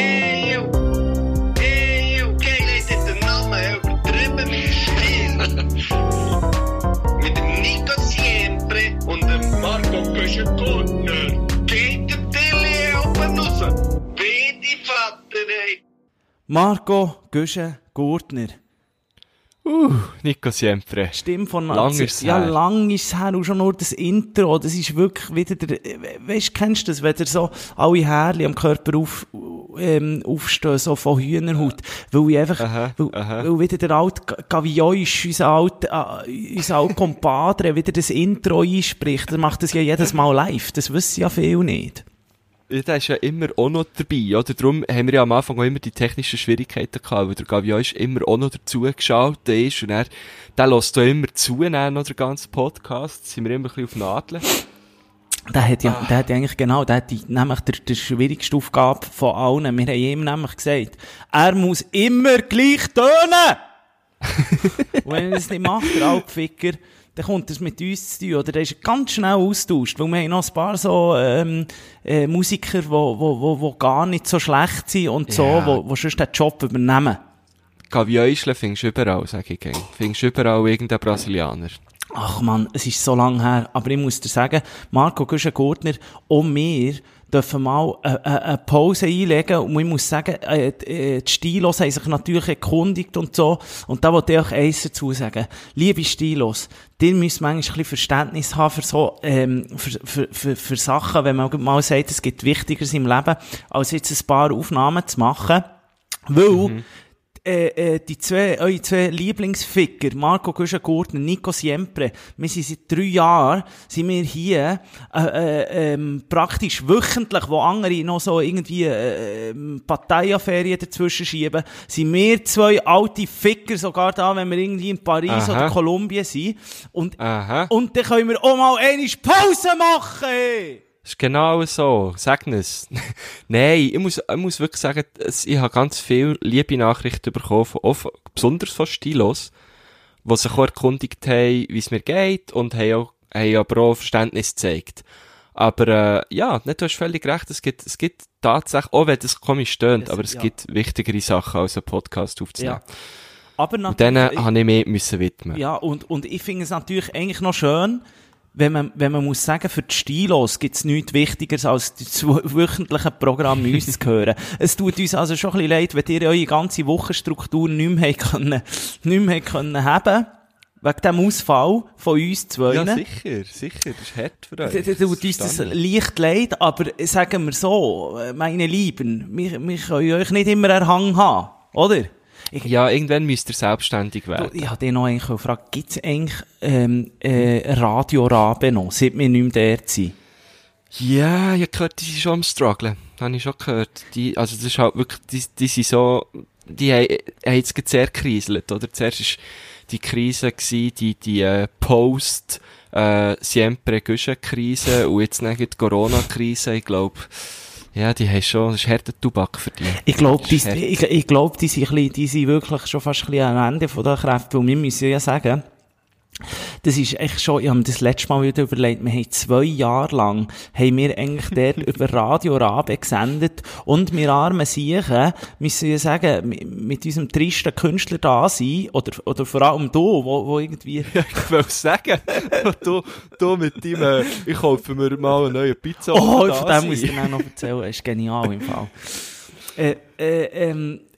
Eeuw. Eeuw. Geil heeft dit de namen übertrieben mit Stil. mit dem Nico Siempre und dem Marco Köschen-Gurtner. Geht der Tilly oben raus. Bitte, Vater, ey. Marco Güsche Gurtner. Uh, Nico Siempre. Stimme von Lang ist's Ja, her. lang ist es her. Und schon nur das Intro. Das ist wirklich wieder der, weißt du, kennst du das, wenn dir so alle Härchen am Körper auf, ähm, aufstehen, so von Hühnerhaut. Weil ich einfach, Aha, weil, aha. weil wieder der alte Ga- Gavioisch, unser alter, äh, unser alter Compadre, wieder das Intro einspricht. Der macht das ja jedes Mal live. Das wissen ja viele nicht. Der ist ja immer auch noch dabei, oder? Darum haben wir ja am Anfang auch immer die technischen Schwierigkeiten gehabt, weil der Gavion immer auch noch dazu geschaltet ist und er, der lässt da immer zu, dann noch den ganzen Podcast, sind wir immer ein bisschen auf Nadeln. Der hat Ah. ja, der hat ja eigentlich genau, der hat die, nämlich der, der schwierigste Aufgabe von allen. Wir haben ihm nämlich gesagt, er muss immer gleich tönen! Und wenn er das nicht macht, der Altficker, dann kommt das mit uns zu tun, oder der ist ganz schnell austauscht, weil wir haben noch ein paar so, ähm, äh, Musiker, wo, wo, wo, wo gar nicht so schlecht sind und so, Ja. wo, wo sonst den Job übernehmen. Gavion findest du überall, sag ich gern. Findest du überall irgendeinen Brasilianer. Ach man, es ist so lang her. Aber ich muss dir sagen, Marco Güschen-Gurtner und wir dürfen mal eine, eine, Pause einlegen. Und ich muss sagen, äh, äh, die Stilos haben sich natürlich erkundigt und so. Und da wollte ich euch eins dazu sagen. Liebe Stilos, ihr müsst manchmal ein bisschen Verständnis haben für so, ähm, für, für, für, für Sachen, wenn man mal sagt, es gibt Wichtigeres im Leben, als jetzt ein paar Aufnahmen zu machen. Weil, äh, äh, die zwei, eure zwei Lieblingsficker, Marco Güschen-Gurtner, Nico Siempre, wir sind seit drei Jahren, sind wir hier, äh, äh, ähm, praktisch wöchentlich, wo andere noch so irgendwie, äh, ähm, Parteiaferien dazwischen schieben, sind wir zwei alte Ficker sogar da, wenn wir irgendwie in Paris Aha. oder Kolumbien sind. Und, Aha. und dann können wir auch mal eine Pause machen! Ist genau so. Sag es. Nein, ich muss, ich muss wirklich sagen, ich habe ganz viele liebe Nachrichten bekommen, von, von, besonders von Stilos, die sich auch erkundigt haben, wie es mir geht und haben, auch, haben aber auch Verständnis gezeigt. Aber äh, ja, nicht, du hast völlig recht, es gibt, es gibt tatsächlich, auch wenn das komisch stöhnt, aber es ja. gibt wichtigere Sachen als einen Podcast aufzunehmen. Ja. Aber Und denen habe ich mich müssen widmen. Ja, und, und ich finde es natürlich eigentlich noch schön, wenn man, wenn man muss sagen, für die Stilos gibt es nichts Wichtigeres, als das wöchentliche Programm uns zu hören. Es tut uns also schon ein bisschen leid, wenn ihr eure ganze Wochenstruktur nicht mehr, können, nicht mehr können haben Wegen dem Ausfall von uns zwei. Ja, sicher, sicher, das ist hart für euch. Da- da tut uns das leicht leid, aber sagen wir so, meine Lieben, wir, wir können euch nicht immer Erhang haben, oder? Ich, Ja, irgendwann müsst ihr selbstständig werden. ich habe dich noch eigentlich gefragt, gibt es eigentlich ähm, äh, Radio Rabe noch, seit wir nicht mehr dort sind? Ja, ich habe gehört, die sind schon am strugglen. Habe ich schon gehört. Die, also das ist halt wirklich, die, die sind so, die haben, haben jetzt gerade sehr kriselt, oder? Zuerst ist die Krise gewesen, die, die, äh, Post, äh, Siempre Güschen-Krise und jetzt dann die Corona-Krise, ich glaube, ja, die haben schon, das ist harter Tubak für die. Ich glaube, die, ich, ich glaub, die, sind die sind wirklich schon fast ein bisschen am Ende von der Kräfte, weil wir müssen ja sagen, das ist echt schon, ich habe mir das letzte Mal wieder überlegt, wir haben zwei Jahre lang, haben wir eigentlich dort über Radio Rabe gesendet und wir armen Siechen müssen ja sagen, mit, unserem tristen Künstler da sein, oder, oder vor allem du, wo, wo irgendwie, Ich will sagen, du, du mit deinem, äh, ich kaufe mir mal eine neue Pizza. Oh, von dem muss ich dir noch erzählen. Das ist genial im Fall. Äh, äh, ähm, äh,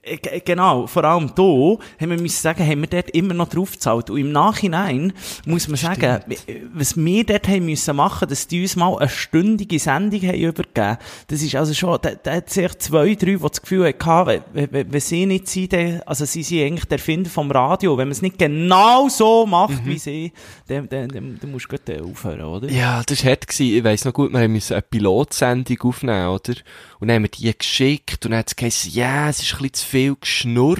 genau, vor allem hier, haben wir müssen sagen, haben wir dort immer noch drauf gezahlt. Und im Nachhinein muss man sagen, äh, was wir dort haben müssen machen, dass die uns mal eine stündige Sendung haben übergeben. Das ist also schon, da, da hat sich zwei, drei, die das Gefühl hatten, wenn, wenn, wenn sie nicht sind, also sie sind eigentlich der Erfinder vom Radio. Wenn man es nicht genau so macht, wie sie, dann, dann, dann, dann musst du gleich aufhören, oder? Ja, das war hart. Gewesen. Ich weiss noch gut, wir mussten eine Pilotsendung aufnehmen, oder? Und dann haben wir die geschickt und dann hat es geheißen, ja, es ist ein bisschen zu viel Geschnurr.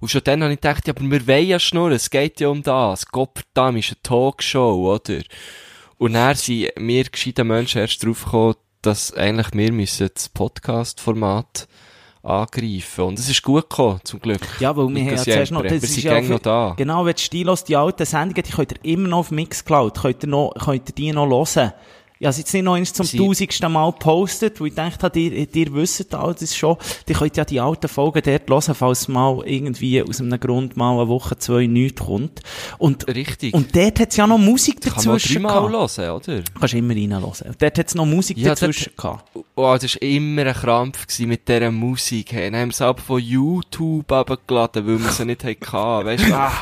Und schon dann habe ich gedacht, ja, aber wir wollen ja schnurren, es geht ja um das. Gottverdammt, ist eine Talkshow, oder? Und dann sind wir gescheiten Menschen erst drauf gekommen, dass eigentlich wir müssen das Podcast-Format angreifen. Und es ist gut gekommen, zum Glück. Ja, weil wir haben ja zuerst noch, das wir ist ja noch da. Genau, wenn die Stilos die alten Sendungen, die könnt ihr immer noch auf Mixcloud, könnt ihr noch, könnt ihr die noch hören. Ich habe es jetzt nicht noch eins zum tausendsten Mal gepostet, weil ich gedacht habe, ihr, ihr wisst alles schon. Die könnt ja die alten Folgen dort hören, falls mal irgendwie aus einem Grund mal eine Woche, zwei nichts kommt. Und, Richtig. und dort hat es ja noch Musik Kann man dazwischen dreimal hören, oder? Kannst immer reinhören. Dort hat es noch Musik Ja, dazwischen dort- gehabt. Oh, das war immer ein Krampf gewesen mit dieser Musik. Hey. Dann haben wir es aber von YouTube abgeladen, weil wir sie nicht hatten. Weißt du, ah,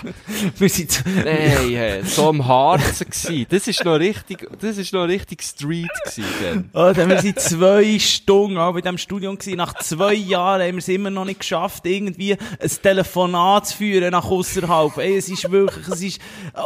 Wir sind so- nein, hey, so am Harzen gewesen. Das ist noch richtig, das ist noch richtig Street gewesen. Oh, dann wir sind zwei Stunden auch bei diesem Studium gewesen. Nach zwei Jahren haben wir es immer noch nicht geschafft, irgendwie ein Telefonat zu führen nach außerhalb. Ey, es ist wirklich, es ist,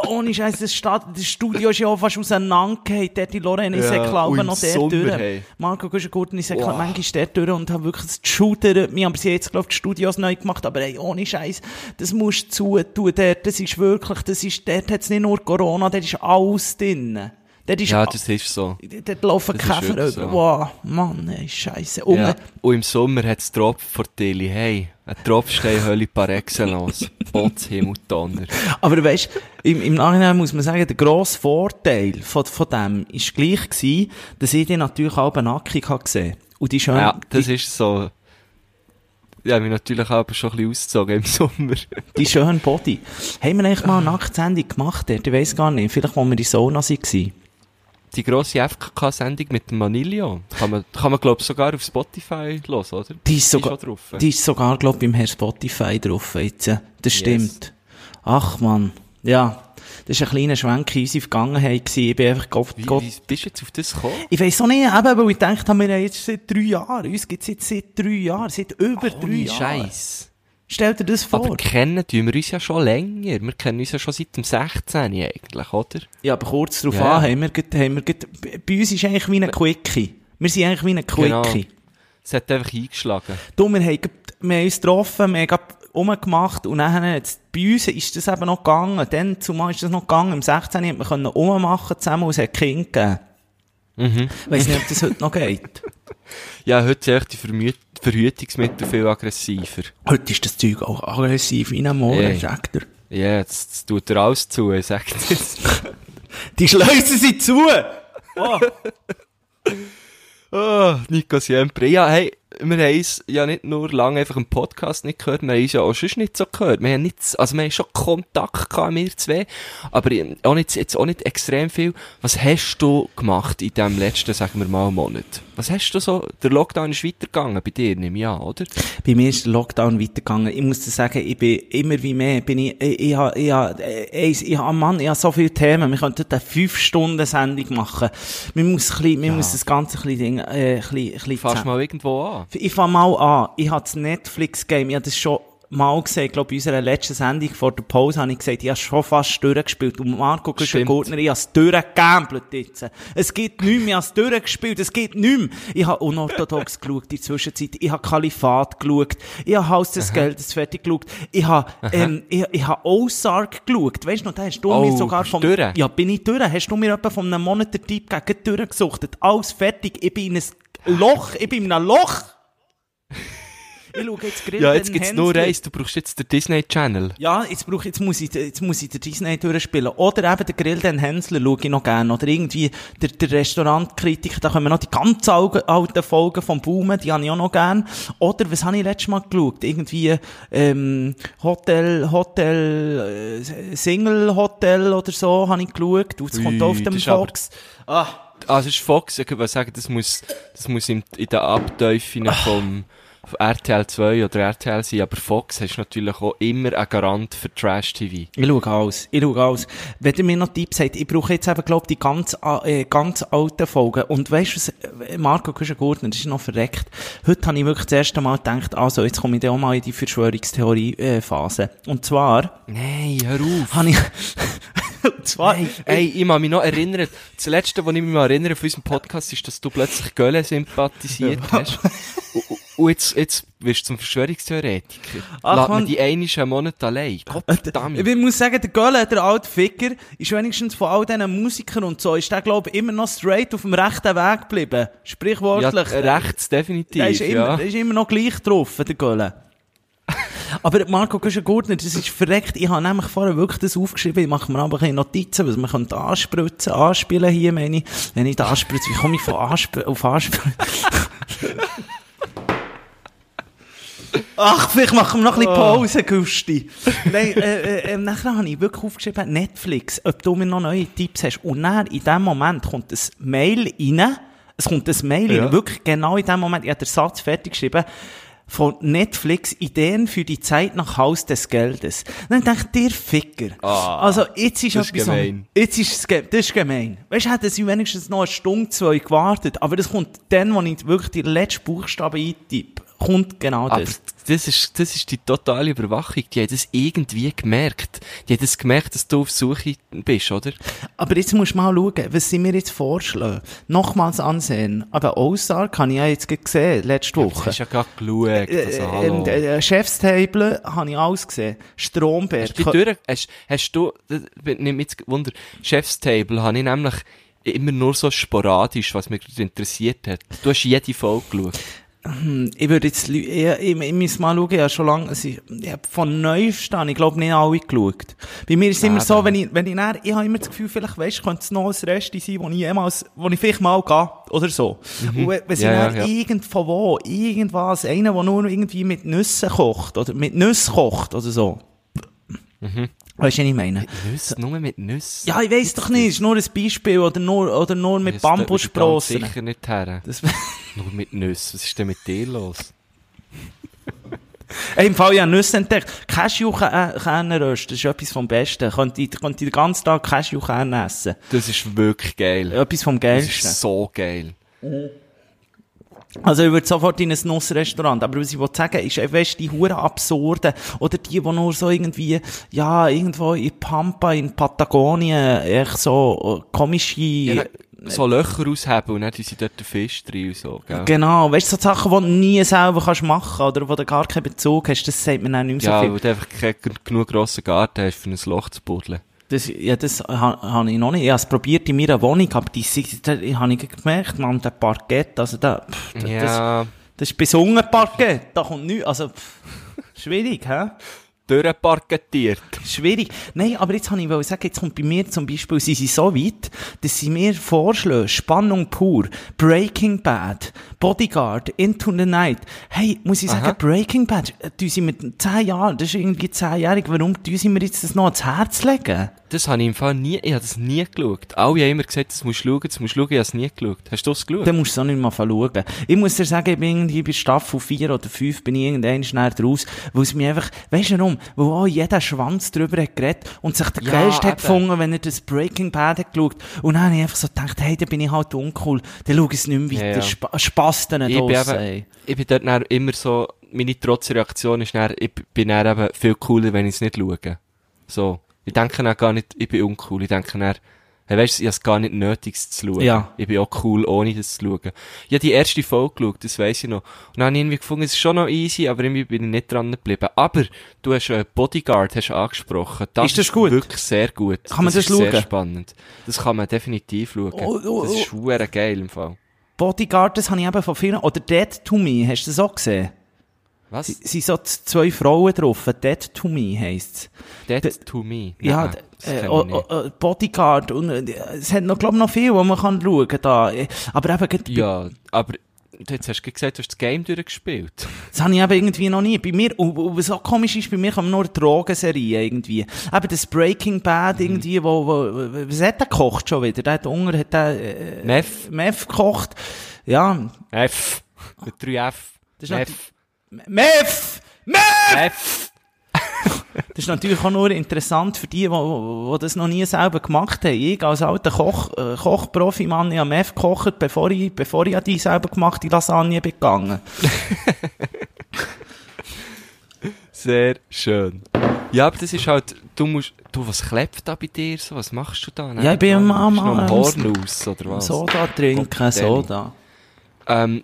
ohne Scheiß, das, Stadt, das Studio ist ja auch fast auseinandergefallen. Dort die Lorraine ist Ja, glaube noch dort Sommer, durch. hey. Marco Guschengurten ist ja Wow. manchmal dort durch und hat wirklich das geschudert mich. Aber sie haben jetzt, glaube ich, die Studios neu gemacht. Aber ey, ohne Scheiß, das musst du zutun dort. Das ist wirklich, das ist, dort hat es nicht nur Corona, dort ist alles drin. Dort ist Ja, das ist so. Dort laufen Das Käfer über. so. Wow, Mann, ey, Scheiße. Und Ja. Und im Sommer hat es Tropf vor Tilly. Hey, ein Tropfsteinhölle par excellence. Botz, Himmel, Donner. Aber weißt, im, im Nachhinein muss man sagen, der grosse Vorteil von, von dem ist gleich gewesen, dass ich die natürlich auch nackig habe gesehen. Und die schön, Ja, das die, ist so. Ja, mich natürlich aber schon ein bisschen ausgezogen im Sommer. die schönen Body. Haben wir eigentlich mal eine Nacktsendung gemacht dort? Ich weiss gar nicht. Vielleicht, wo wir in Sauna waren. Die grosse FKK-Sendung mit dem Manilio. Kann man, kann man glaube ich, sogar auf Spotify hören, oder? Die ist sogar, schon drauf. die ist sogar, glaub ich, beim Herr Spotify drauf jetzt. Das stimmt. Ach, Mann. Ja. Das war ein kleiner Schwenk in unsere Vergangenheit gewesen. Ich bin einfach Gott, Wie, Gott, wie bist du jetzt auf das gekommen? Ich weiss auch nicht, eben, weil ich habe, wir haben jetzt seit drei Jahren. Uns gibt's jetzt seit drei Jahren. Seit über drei Ohne Jahren. Scheiß. Stell dir das vor. Aber kennen tun wir uns ja schon länger. Wir kennen uns ja schon seit dem 16. eigentlich, oder? ja, aber kurz darauf Ja. an, haben wir, grad- haben wir grad- bei uns ist eigentlich wie ein Quickie. Wir sind eigentlich wie ein Genau. Quickie. Es hat einfach eingeschlagen. Du, wir haben, wir haben uns getroffen, wir haben grad rumgemacht und dann, jetzt, bei uns ist das eben noch gegangen. Dann, zumal ist das noch gegangen. Im 16. hat man können rummachen zusammen und es hat Kind gegeben. Mhm. Weiss nicht, ob das heute noch geht. Ja, heute sind echt die Vermü Verhütungsmittel viel aggressiver. Heute ist das Zeug auch aggressiv wie ein Moor, Ey. sagt er. Ja, jetzt, jetzt tut er alles zu, ich sag dir jetzt. Die Schleusen sind zu! Oh. Oh, Nico Siempre. Ja, hey, wir haben uns ja nicht nur lange einfach im Podcast nicht gehört, wir haben uns ja auch sonst nicht so gehört. Wir haben nicht, also wir haben schon Kontakt gehabt, wir zwei, aber auch nicht, jetzt auch nicht extrem viel. Was hast du gemacht in dem letzten, sagen wir mal, Monat? Was hast du so, der Lockdown ist weitergegangen bei dir, nehme ich an, oder? Bei mir ist der Lockdown weitergegangen. Ich muss dir sagen, ich bin immer wie mehr, bin ich, ich, ich, ha- ich, ha- äh, ich, ich, Mann, ich habe so viele Themen. Wir könnten eine 5-Stunden-Sendung machen. Man muss, ein bisschen, man muss das ganze ein bisschen, äh, ein bisschen, ein bisschen zusammen- mal irgendwo an. Ich fange mal an. Ich habe das Netflix-Game, ich habe das schon mal gesehen, ich glaube, in unserer letzten Sendung vor der Pause habe ich gesagt, ich habe schon fast durchgespielt. Und Marco Stimmt. Gurtner, ich habe es durchgegambelt jetzt. Es geht nicht mehr, ich habe es durchgespielt, es geht nicht mehr. Ich habe unorthodox geschaut in der Zwischenzeit. Ich habe Kalifat geschaut. Ich habe Haus des Geldes fertig geschaut. Ich habe, ähm, ich, ich habe Ozark geschaut. Weißt du noch, da hast du Oh, mir sogar vom, durch? ja, bin ich durch. Hast du mir etwa von einem Monat den Typ gegeben, durchgesuchtet. Alles fertig. Ich bin in ein Loch. Ich bin in einem Loch. Ich schaue jetzt Grill Ja, jetzt gibt's nur Hänsel. eins, du brauchst jetzt den Disney Channel. Ja, jetzt, brauch, jetzt, muss ich, jetzt muss ich den Disney durchspielen. Oder eben den Grill den Hänsler schaue ich noch gerne. Oder irgendwie der, der Restaurantkritiker, da kommen noch die ganz alten, Folgen vom Boomen, die habe ich auch noch gerne. Oder, was habe ich letztes Mal geschaut? Irgendwie, ähm, Hotel, Hotel, äh, Single Hotel oder so habe ich geschaut. Und es kommt Ui, auf dem das Fox. Ah. Es ist Fox, ich würde sagen, das muss, das muss in, in den Abteufeln vom, von RTL 2 oder RTL sein, aber Fox hast natürlich auch immer einen Garant für Trash-TV. Ich schaue alles. Ich schaue alles. Wenn ihr mir noch Tipps habt, ich brauche jetzt eben, glaub die ganz, äh, ganz alten Folgen. Und weißt du was, äh, Marco Kuschengurtner, das ist noch verreckt. Heute habe ich wirklich das erste Mal gedacht, also, jetzt komme ich dann auch mal in die Verschwörungstheorie-Phase. Und zwar, Nein, hör auf. habe ich, und zwar, Ey, ich kann mich noch erinnern, das letzte, was ich mich mal erinnere von unserem Podcast, ist, dass du plötzlich Gölle sympathisiert hast. Und, jetzt, jetzt wirst du zum Verschwörungstheoretiker. Ach, Lass mir die einischen Monate allein. Gottverdammt. ich muss sagen, der Gölle, der alte Ficker, ist wenigstens von all diesen Musikern und so, ist der, glaube ich, immer noch straight auf dem rechten Weg geblieben. Ja, Sprichwörtlich. rechts definitiv, Der ist, immer, ja. der ist immer noch gleich drauf, der Gölle. Aber Marco Güschen-Gurtner, das ist verreckt. Ich habe nämlich vorher wirklich das aufgeschrieben. Ich mache mir aber keine Notizen, was man könnte anspritzen, anspielen hier, meine ich. Wenn ich da anspritze, wie komme ich von Ansp auf Anspritzen? Ach, vielleicht machen wir noch ein bisschen Pause, Gusti. Nein, äh, äh, äh, nachher habe ich wirklich aufgeschrieben, Netflix, ob du mir noch neue Tipps hast. Und dann, in dem Moment, kommt ein Mail rein. Es kommt ein Mail Ja. rein. Wirklich genau in dem Moment. Ich habe den Satz fertig geschrieben. Von Netflix Ideen für die Zeit nach Haus des Geldes. Dann denke ich, dir Ficker. Ah, also, jetzt ist das ist etwas gemein. Jetzt ist es, das ist gemein. Weißt du, hätten sie wenigstens noch eine Stunde, zwei gewartet. Aber das kommt dann, wo ich wirklich die letzten Buchstaben eintippe. Kommt genau Aber das. das ist, das ist die totale Überwachung. Die haben das irgendwie gemerkt. Die haben das gemerkt, dass du auf Suche bist, oder? Aber jetzt musst du mal schauen, was sie mir jetzt vorschlagen. Nochmals ansehen. Aber habe ich ja jetzt gesehen, letzte Woche. hast ja gerade geschaut. Also, hallo. Äh, äh, Chefstable habe ich alles gesehen. Stromberg. Hast du, durch, hast, hast du, das nimmt mich jetzt Wunder, Chefstable habe ich nämlich immer nur so sporadisch, was mich interessiert hat. Du hast jede Folge geschaut. Ich würde jetzt, ich, ich, ich muss mal schauen, ich habe schon lange, also ich, ich habe von Neuesten, an, ich glaube nicht alle geschaut. Bei mir ist es immer so, wenn ich, wenn ich dann, ich habe immer das Gefühl, vielleicht, weisst, könnte es noch ein Rest sein, wo ich jemals, wo ich vielleicht mal gehe, oder so. Und wenn, sie Mhm. Ja, ja. irgendwo wo, irgendwas, einer, der nur irgendwie mit Nüssen kocht, oder mit Nüssen kocht, oder so. Mhm. Weißt du, was ich meine? Nüsse, nur mit Nüssen. Ja, ich weiss doch nicht, es ist nur ein Beispiel, oder nur, oder nur mit Das Bambussprossen. sicher nicht her. Das, Nur mit Nüssen. Was ist denn mit dir los? Ey, Im Fall, ich habe Nüsse entdeckt. Cashewkerne rösten, das ist etwas vom Besten. Könnte ich, könnte ich den ganzen Tag Cashewkerne essen. Das ist wirklich geil. Etwas vom Das Geilsten. ist so geil. Also ich würde sofort in ein Nussrestaurant, aber was ich wollte sagen, ist, äh, weißt, die hure absurden, oder die, die nur so irgendwie, ja, irgendwo in Pampa, in Patagonien, echt so äh, komische, Ja, so Löcher ausheben und dann sie dort den Fisch drin und so, gell? genau, weißt du, so Sachen, die du nie selber kannst machen, oder wo du gar keinen Bezug hast, das sagt mir dann nicht mehr Ja, so viel. weil du einfach keinen genug grossen Garten hast, für ein Loch zu buddeln. Das, ja, das ha- habe ich noch nicht. Ich habe es probiert in meiner Wohnung, aber die, sind- da habe ich gemerkt, man, der Parkett, also da, pff, das, das, Ja, das ist besungen Parkett, da kommt nichts, also, pff, schwierig, hä? durchparketiert. Schwierig. Nein, aber jetzt habe ich sagen, jetzt kommt bei mir zum Beispiel, sie sind so weit, dass sie mir vorschlagen, Spannung pur, Breaking Bad, Bodyguard, Into the Night. Hey, muss ich sagen, Aha. Breaking Bad, äh, tun sie mit 10 Jahren, das ist irgendwie 10-jährig, warum tun sie mir jetzt das noch ans Herz legen? Das habe ich im Fall nie, ich habe das nie geschaut. Alle haben immer gesagt, das musst du schauen, das musst du schauen, ich habe es nie geschaut. Hast du es geschaut? Dann musst du es auch nicht mal schauen. Ich muss dir sagen, ich bin irgendwie bei Staffel 4 oder 5 bin ich irgendwann schnell draus, weil es mir einfach, weisst du warum? Weil auch jeder Schwanz drüber hat geredet und sich der Ja, Geist hat gefunden, wenn er das Breaking Bad hat geschaut. Und dann habe ich einfach so gedacht, hey, da bin ich halt uncool, dann schau ich es nicht mehr Ja, weiter. ja. Spass dann ich bin, eben, ich bin dort dann immer so, meine Trotzreaktion ist dann, ich bin dann eben viel cooler, wenn ich es nicht schaue. So. Ich denke dann gar nicht, ich bin uncool. Ich denke dann, hey, weißt du, ich habe es gar nicht nötig, es zu schauen. Ja. Ich bin auch cool, ohne das zu schauen. Ich habe die erste Folge geschaut, das weiss ich noch. Und dann habe ich irgendwie gefunden, es ist schon noch easy, aber irgendwie bin ich nicht dran geblieben. Aber du hast äh, Bodyguard hast angesprochen. Das Ist das gut? wirklich sehr gut. Kann man das ist sehr schauen? spannend. Das kann man definitiv schauen. Oh, oh, das ist oh. schwer geil im Fall. Bodyguard, das habe ich eben von vielen, oder Dead to Me, hast du das auch gesehen? Was? Sie sind so zwei Frauen drauf, Dead to Me heisst Dead to me. Ja, das äh, oh, oh, Bodyguard und äh, es hat noch, glaub noch viel, wo man kann schauen. Äh, Aber eben, Ja, aber jetzt hast du gesagt, du hast das Game durchgespielt. das habe ich eben irgendwie noch nie. Bei mir, und, und was so komisch ist, bei mir kommen nur Drogenserien irgendwie. Eben das Breaking Mhm. Bad irgendwie, wo, wo, was hat der gekocht schon wieder? Der hat Hunger, hat der, äh, Meth. Meth gekocht. Ja, F. Mit 3 F. Das ist F. Meth! Meth! F. Das ist natürlich auch nur interessant für die, die, das noch nie selber gemacht haben. Ich als alter Koch, äh, Kochprofi-Mann, ich habe Meth gekocht, bevor ich, bevor ich die selber gemachte Lasagne bin gegangen. Sehr schön. Ja, aber das ist halt, du musst, du, was klebt da bei dir so? Was machst du da? Ja, ich bin am- am- am am- Horn aus, oder was? Soda trinken. Soda. Ähm,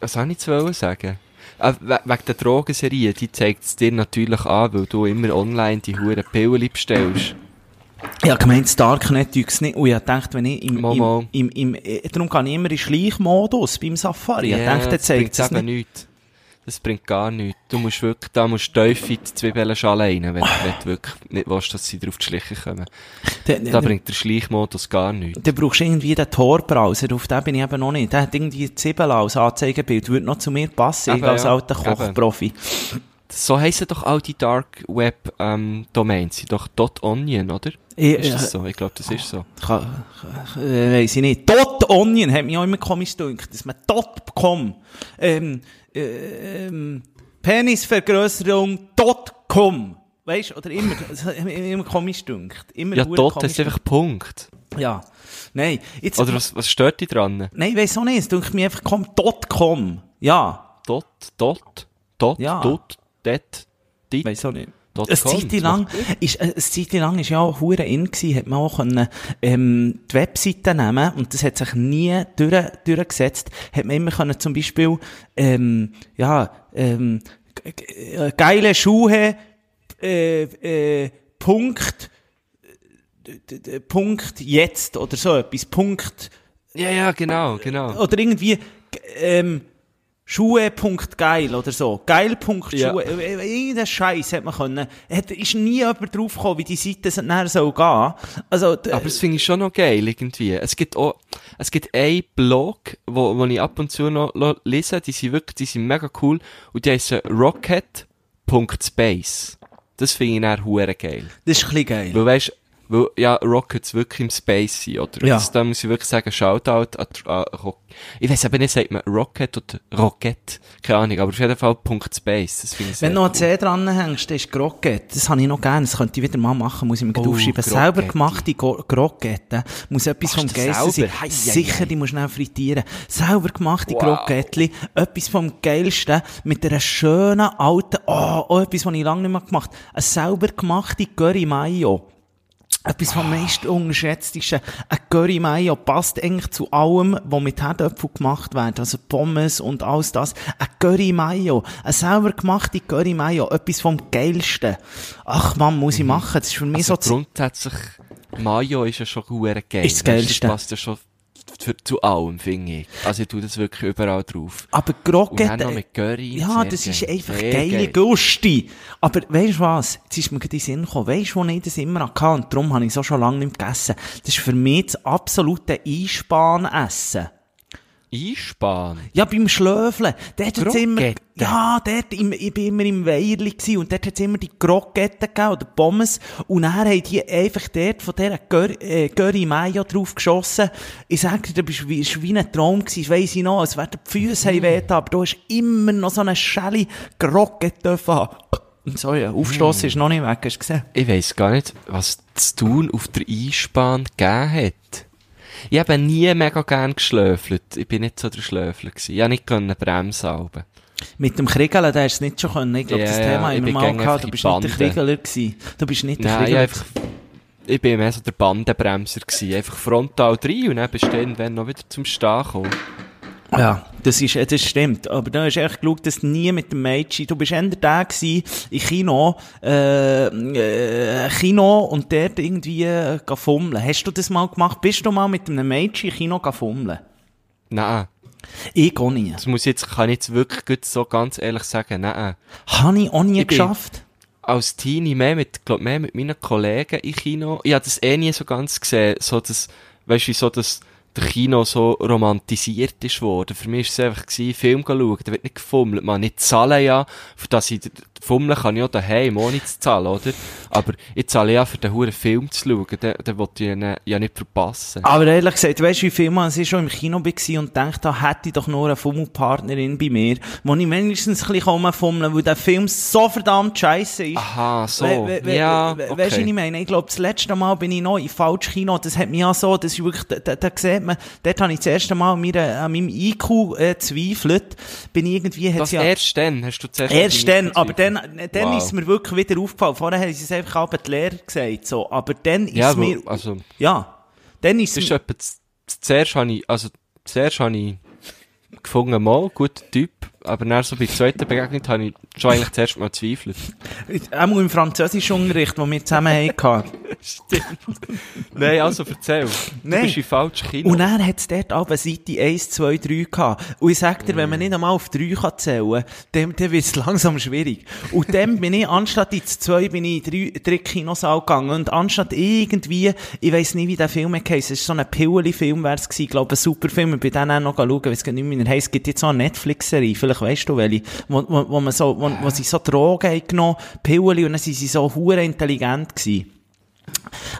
was soll ich jetzt wollen sagen? Äh, we wegen der Drogenserie, die zeigt es dir natürlich an, weil du immer online die hure Pillen bestellst. Ich habe gemeint, das Darknet es nicht. Und ich gedacht, wenn ich im, im, im, im, äh, darum kann ich immer in Schleichmodus beim Safari. Ich habe gedacht, der zeigt es nicht. nichts. Das bringt gar nichts. Du musst wirklich, da musst du tief in die Zwiebelschale rein, wenn, wenn du wirklich nicht willst, dass sie drauf die Schliche kommen. Der, Da bringt der Schleichmodus gar nichts. Du brauchst irgendwie den Tor-Browser, auf den bin ich eben noch nicht. Der hat irgendwie Zwiebel als Anzeigebild, würde noch zu mir passen, ich Eben, als ja. alter Kochprofi. So heissen doch all die Dark Web ähm, Domains, sind doch .onion, oder? Ich, Ist das so? Ich glaube, das ist so. Kann, äh, weiss ich nicht. Dot Onion hat mich auch immer komisch gedacht, dass man .com, ähm, äh, ähm, Penisvergrößerung .com, weißt, oder immer, immer komisch gedacht. Immer Ja, dot komisch ist einfach Punkt. Ja. Nein, jetzt, Oder was, was stört dich dran? nein, ich weiss auch nicht, es denkt mir einfach, komm, .com. Ja. Dot, dot, dot, Ja. dot, det, dit, Weiss auch nicht. com. Zeit lang, ist, äh, eine Zeit lang ist ja auch hure in gewesen, hat man auch können, ähm, die Webseite nehmen, und das hat sich nie durch, durchgesetzt, hat man immer können zum Beispiel, ähm, ja, ähm, äh, geile Schuhe, äh, äh, Punkt, äh, Punkt jetzt, oder so etwas, Punkt, Ja, ja, genau, genau. oder irgendwie, ähm, Schuhe.geil oder so. Geil.schuhe. Ja. Irgendein Scheiß hat man können. Hat, ist nie jemand draufgekommen, wie die Seite so- nachher soll gehen. Also, Aber das finde ich schon noch geil, irgendwie. Es gibt auch, es gibt einen Blog, wo, wo ich ab und zu noch lese, die sind wirklich, die sind mega cool, und die heissen rocket.space. Das finde ich hure geil. das ist ein bisschen geil. Weil weisst, weil, ja, Rockets wirklich im Space sind, oder? Ja. Das, da muss ich wirklich sagen, Shoutout an, an Rock. Ich weiss aber nicht, sagt man Rocket oder Rocket? Keine Ahnung, aber auf jeden Fall Punkt Space. Das ich Wenn du noch ein. C dran hängst, ist Grogget. Das habe ich noch gerne. Das könnte ich wieder mal machen. Muss ich mir oh, aufschreiben. Groggetti. Selber gemachte Groggetti. Muss etwas vom du Geilsten sein. Hei, Sicher, hei. die musst du schnell frittieren. Selber gemachte Wow. Groggettli. Etwas vom Geilsten. Mit einer schönen alten, oh, oh etwas, was ich lange nicht mehr gemacht habe. Eine selber gemachte Curry Mayo. Etwas vom meist unterschätztesten. Ein Curry Mayo passt eigentlich zu allem, was mit Herdöpfel gemacht wird. Also Pommes und alles das. Ein Curry Mayo. Eine selber gemachte Curry Mayo. Etwas vom Geilsten. Ach man, muss ich machen. Das ist für mich Also so grundsätzlich, Mayo ist ja schon geil. Ist das Geilste. Das passt ja schon für, zu allem, finde ich. Also ich tue das wirklich überall drauf. Aber Und dann noch Grogget, mit Curry. ja, das geil. ist einfach Sehr geile geil. Gusti. Aber weisst du was? Jetzt ist mir gerade in den Sinn gekommen. Weisst du, wo ich das immer hatte? Und darum habe ich es auch schon lange nicht gegessen. Das ist für mich das absolute Einspanessen. Einspann. Ja, beim Schlöfeln. Dort hat's immer, ja, dort, im, ich bin immer im Weierli gsi und dort hat's immer die Kroketten gegeben, oder Pommes. Und dann haben die einfach dort von dieser Gör, äh, Curry Mayo drauf geschossen. Ich sag dir, das war wie, das ein Traum gewesen, das weiss ich noch, als wäre die Füße mm. weh, aber du hast immer noch so eine Schelle Krokette haben. So, ja, Aufstossen ist noch nicht weg, hast du gesehen? Ich weiss gar nicht, was zu tun auf der Einspann gegeben hat. Ich habe nie mega gern geschlöfelt. Ich bin nicht so der Schlöfler gewesen. Ich konnte nicht können bremsen. Mit dem Kriegeln, da hast du nicht schon können. Ich glaube, Ja, das ja, Thema haben wir bin mal gehabt. Du bist nicht der. Kriegeler gewesen. Du bist nicht der Nein, ich, Kriegeler. einfach, ich bin mehr so der Bandenbremser gewesen. Einfach frontal rein und dann bist du irgendwann noch wieder zum Stehen gekommen. Ja, das ist, das stimmt. Aber du hast echt geschaut, dass du nie mit dem Mädchen, du bist eher der gewesen, im Kino, äh, äh, Kino und dort irgendwie, äh, fummeln. Hast du das mal gemacht? Bist du mal mit einem Mädchen im Kino fummeln? Nein, Ich auch nie. das muss ich jetzt, kann ich jetzt wirklich gut so ganz ehrlich sagen. Nein. Habe ich auch nie Ich geschafft. als Teenie mehr mit, glaub, mehr mit meinen Kollegen im Kino. Ich habe das eh nie so ganz gesehen, so das, weißt du, so das, der Kino so romantisiert ist worden. Für mich war es einfach gewesen, Film schauen, da wird nicht gefummelt. Man, ich zahle ja, für das ich, fummeln kann ich auch daheim, ohne zu zahlen, oder? Aber ich zahle ja, für den huren Film zu schauen, den, den wollte ich ja, ja nicht verpassen. Aber ehrlich gesagt, weißt du, wie viel Mal ich schon im Kino war und dachte, da hätte ich doch nur eine Fummelpartnerin bei mir, wo ich wenigstens ein bisschen rumfummeln weil der Film so verdammt scheiße ist. Aha, so. We- we- we- ja, okay. Weißt du, ich meine? Ich glaube, das letzte Mal bin ich noch im falschen Kino. Das hat mich ja so, das ist wirklich, da, da, da sieht man, dort habe ich das erste Mal an, meiner, an meinem IQ äh, zweifelt. Bin ich irgendwie, hat's das ja, erst dann, hast du zuerst erst dann, aber dann, dann Wow. ist mir wirklich wieder aufgefallen. Vorher haben sie es einfach aber die Lehrer gesagt, so. Aber dann ist Ja, es mir, also, ja. Dann ist es z- zuerst habe ich, also, zuerst habe ich gefunden, mal, guter Typ, aber dann so bei der zweiten Begegnung habe ich schon eigentlich zuerst mal gezweifelt. Auch im Französischunterricht, den wir zusammen hatten, Stimmt. Nein, also erzähl. Nein. Du bist in falsch Kino. Und dann hat es dort aber Seite 1, 2, 3 gehabt. Und ich sag dir, wenn man nicht einmal auf 3 kann zählen kann, dann, wird es langsam schwierig. Und dann bin ich, anstatt ins 2, bin ich in drei, drei Kinosaal gegangen. Und anstatt irgendwie, ich weiss nicht, wie der Film heisst, es war so ein Pilli-Film, wär's gewesen, ich glaube, ein super Film. Ich bin dann auch noch schauen, weiss gar nicht mehr, er heisst. Es gibt jetzt so eine Netflix-Serie, vielleicht weißt du welche, wo, wo, wo man so, wo, wo sie so Drogen haben genommen, Pilli, und dann sind sie so hure intelligent gewesen.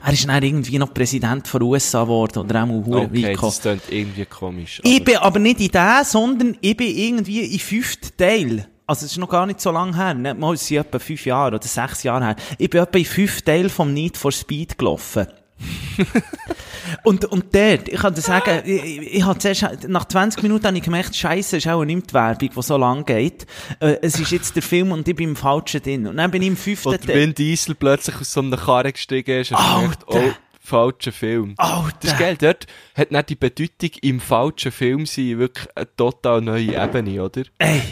Er ist dann irgendwie noch Präsident von USA geworden, oder auch mal okay, gekommen. das klingt irgendwie komisch. Ich aber- bin aber nicht in der, sondern ich bin irgendwie in fünften Teil. Also, es ist noch gar nicht so lange her. Nicht mal, es sind etwa fünf Jahre oder sechs Jahre her. Ich bin etwa in fünf Teil vom Need for Speed gelaufen. Und, und dort, ich kann dir sagen, ich, ich, habe zuerst, nach 20 Minuten habe ich gemerkt, Scheiße, ist auch nicht die Werbung, die so lang geht. Äh, es ist jetzt der Film und ich bin im Falschen drin. Und dann bin ich im fünften der Vin Diesel plötzlich aus so einer Karre gestiegen ist, hast du Alter. oh, falscher Film. Alter. Das ist geil, dort hat nicht die Bedeutung im falschen Film sein wirklich eine total neue Ebene, oder? Ey.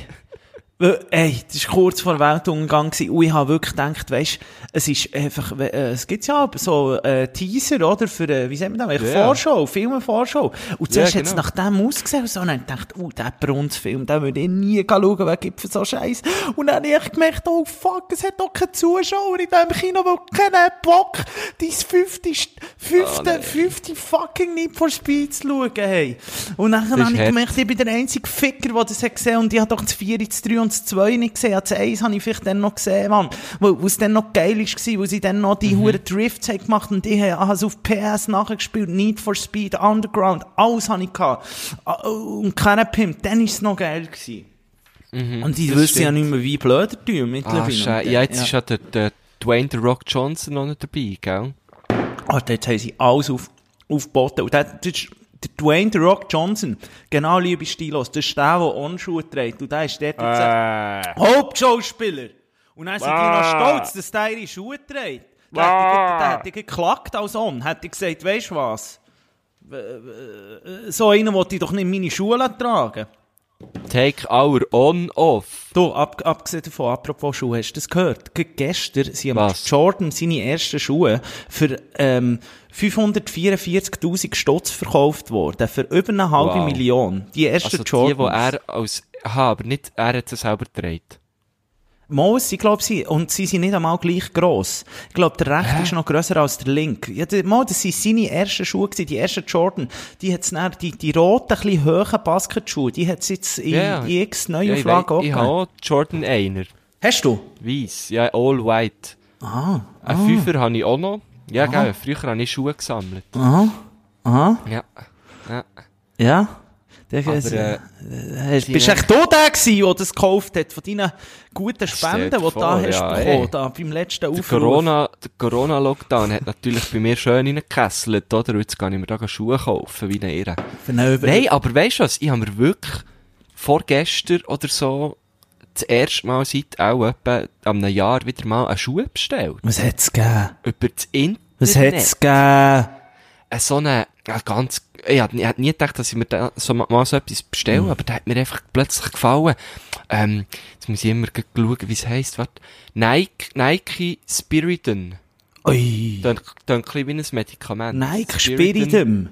Weil, Ey, das war kurz vor Weltuntergang gewesen. und ich habe wirklich gedacht, weisst, es ist einfach, äh, es gibt ja so, äh, Teaser, oder, für, äh, wie sagt man das, Ja. Vorschau, Filme-Vorschau. Und zuerst Ja, hat es genau. nach dem ausgesehen, und so, und dann gedacht, uh, der Brunz-Film, den würde ich nie schauen, wer gibt für so Scheiß. Und dann habe ich gemerkt, oh fuck, es hat doch keine Zuschauer in diesem Kino, weil keiner hat Bock, dein fünfte, fünfte, fünfte fucking Need for Speed zu schauen, hey. Und dann habe ich gemerkt, ich bin der einzige Ficker, der das hat gesehen und ich habe doch das 4, das 3 und das 2 nicht gesehen. Das 1 habe ich vielleicht dann noch gesehen, Mann. Weil, es dann noch geil war, weil sie dann noch die mhm. Drifts haben gemacht und ich habe es auf PS nachgespielt, Need for Speed, Underground, alles habe ich gehabt. Ah, Und keinen Pimp, dann war es noch geil gewesen. Und die das wissen ja nicht mehr, wie blöder tun Ah, mittlerweile. Und, Ja, jetzt ja. ist ja der, der Dwayne The Rock Johnson noch nicht dabei, gell? Ah, dort haben sie alles auf, aufgeboten. Und der, das ist Dwayne The Rock Johnson. Genau, liebe Stilos. Das ist der, der Onschuhe trägt. Und der ist dort jetzt ein Hauptschauspieler. Und dann sind die noch stolz, dass der ihre Schuhe trägt. Der hätte, geklagt als On. Hätte gesagt, weisst du was? W- So einen wollte ich doch nicht meine Schuhe tragen. Take our on off. Du, ab, abgesehen davon, apropos Schuhe, hast du das gehört? Ge- Gestern sind Was? Jordan seine ersten Schuhe für ähm, 544'000 Stutz verkauft worden. Für über eine halbe Wow. Million. Die ersten Also die, Jordans. die er als... Aha, aber nicht, er hat sie selber gedreht. Maus, ich glaube, sie, und sie sind nicht einmal gleich gross. Ich glaube, der rechte ist noch grösser als der linke. Ja, mal, das sind seine ersten Schuhe gewesen, die ersten Jordan. Die hat's dann, die, die roten, ein bisschen hohen Basketschuhe, die hat's jetzt in, Ja. in x Ja, ich Neuauflage weiss, ich habe auch auch Jordan einer. Hast du? Weiss. Ja, all white. Ah. Einen Fünfer habe ich auch noch. Ja, gell, früher habe ich Schuhe gesammelt. Aha. Aha. Ja. Ja. Ja. Der, Aber, äh, äh, hast, bist du echt du der gewesen, der das gekauft hat, von deinen guten Spenden, die du da hast ja, bekommen, ey. da beim letzten Der Aufruf? Corona, der Corona-Lockdown hat natürlich bei mir schön reingekesselt, oder? Jetzt kann ich mir da Schuhe kaufen, wie eine Über- Nein, aber weisst du was? Ich habe mir wirklich vorgestern oder so das erste Mal seit auch etwa einem Jahr wieder mal eine Schuhe bestellt. Was hat's gegeben? Über das Internet. Was hat's gegeben? Äh, So eine, ja, ganz, ich hätte nie gedacht, dass ich mir da so mal, so etwas bestelle, Mhm. aber der hat mir einfach plötzlich gefallen. Ähm, jetzt muss ich immer schauen, wie es heisst, warte. Nike, Nike Spiridon. Ui. Dann, dann ein bisschen wie ein Medikament. Nike Spiridum.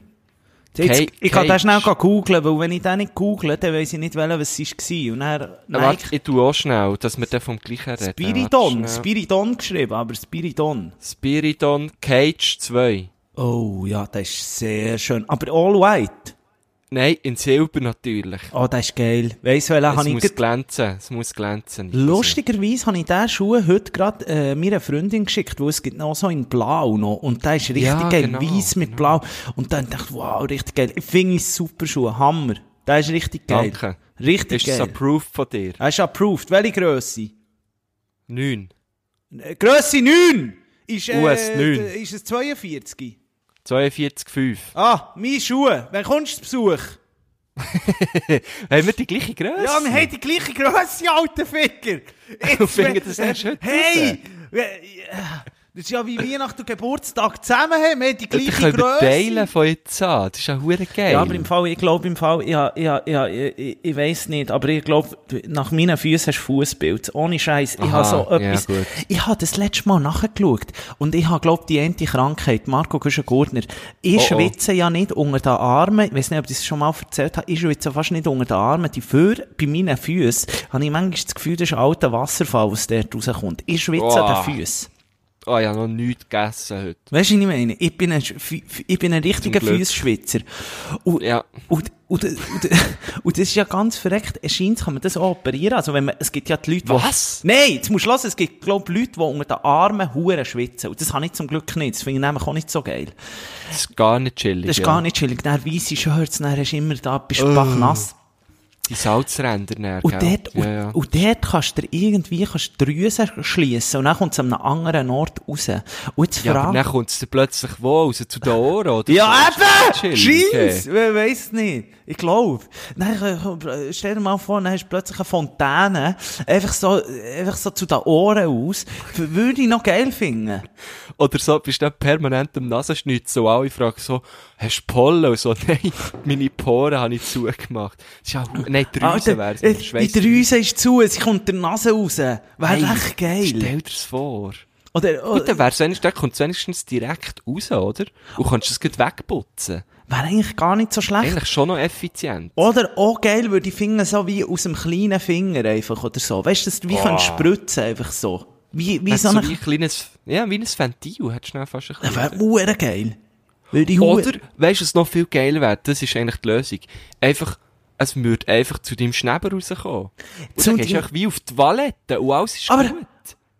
Jetzt, ich kann das schnell googlen, weil wenn ich den nicht google, dann weiss ich nicht, welcher was es war. Und dann Na, Warte, Nike ich tue auch schnell, dass wir dann vom gleichen reden. Spiridon. Spiridon geschrieben, aber Spiridon. Spiridon Cage 2. Oh, ja, das ist sehr schön. Aber all white. Nein, in Silber natürlich. Oh, das ist geil. Weiss du, welchen Es habe ich muss grad- glänzen, es muss glänzen. Lustigerweise habe ich diesen Schuh heute gerade äh, meiner Freundin geschickt, wo es gibt noch so in Blau noch. Und der ist richtig Ja, geil. genau, Weiß mit Blau. Und dann dachte ich, wow, richtig geil. Ich finde es super Schuh. Hammer. Der ist richtig geil. Danke. Richtig Ist geil. approved von dir? Er ist approved. Welche Grösse? Neun. Äh, Grösse 9! Ist, äh, US 9. d- Ist es 42? 42,5. Ah, meine Schuhe. Wann kommst du zu Besuch? Haben wir die gleiche Größe? Ja, wir haben die gleiche Grösse, alter Ficker. Und finden das erst heute Hey! Das ist ja wie Weihnachten und Geburtstag zusammen haben. Wir haben die gleiche wir Größe. teilen von jetzt an. Das ist ja hure geil. Ja, aber im Fall, ich glaube im Fall, ja, ja, ja, ich, ich, weiss nicht, aber ich glaube, nach meinen Füßen hast du Fußbild. Ohne Scheiß. Ich habe so ja, etwas, gut. ich habe das letzte Mal nachgeschaut und ich habe, glaube die eine Krankheit, Marco Güschen-Gurtner. Ich Oh, oh. schwitze ja nicht unter den Armen, ich weiss nicht, ob ich das schon mal erzählt habe, ich schwitze fast nicht unter den Armen. Die für, bei meinen Füßen habe ich manchmal das Gefühl, das ist ein alter Wasserfall, was dort rauskommt. Ich schwitze Boah. an den Füßen. Oh, ich habe noch nichts gegessen heute. Weißt du, was ich meine? Ich bin ein, ich bin ein richtiger Glück. Fußschwitzer. Und, Ja. und, und, und, und, das ist ja ganz verreckt. Es scheint, kann man das auch operieren. Also, wenn man, es gibt ja die Leute, die... Was? Nein, jetzt musst du hören, es gibt, glaub Leute, die unter den Armen Huren schwitzen. Und das habe ich zum Glück nicht. Das finde ich nämlich auch nicht so geil. Das ist gar nicht chillig. Das ist ja. gar nicht chillig. Dann weisse Shirts, dann hast du immer da, bist du Oh. bachnass. Die Salzränder näher, Und dort, und, ja, ja. und dort kannst du irgendwie kannst du Drüsen schliessen und dann kommt es an einem anderen Ort raus. Und jetzt ja, aber frag- dann kommt es plötzlich wo? Raus zu den Ohren, oder? Ja, eben! Scheint's! okay. Wer weiss nicht. Ich glaube. Stell dir mal vor, dann hast du plötzlich eine Fontäne, einfach so, einfach so zu den Ohren aus. Würde ich noch geil finden. Oder so, bist du permanent am Nasenschnitzen und alle fragen so, hast du Pollen? Und so, nein, meine Poren habe ich zugemacht. Das ist ja, nein, die Drüse wäre äh, die Drüse ist zu, sie kommt der Nase raus. Wäre echt geil. Stell dir's vor. Oder, Gut, oder dann wär's wenigstens, dann kommt's wenigstens direkt raus, oder? Und kannst es gleich wegputzen. Wäre eigentlich gar nicht so schlecht. Eigentlich schon noch effizient. Oder auch geil würde ich finden, so wie aus dem kleinen Finger einfach oder so. Weißt du, dass du wie Oh. kannst spritzen, einfach so. Wie, wie so so eine, wie ein kleines, ja, wie ein Ventil, hättest du schnell fast ein das bisschen. wäre hure geil. Würde ich Oder, weißt du, was noch viel geiler wäre? Das ist eigentlich die Lösung. Einfach, es würde einfach zu deinem Schneber rauskommen. Und Zu dann gehst du wie auf die Toilette und alles ist Aber- gut.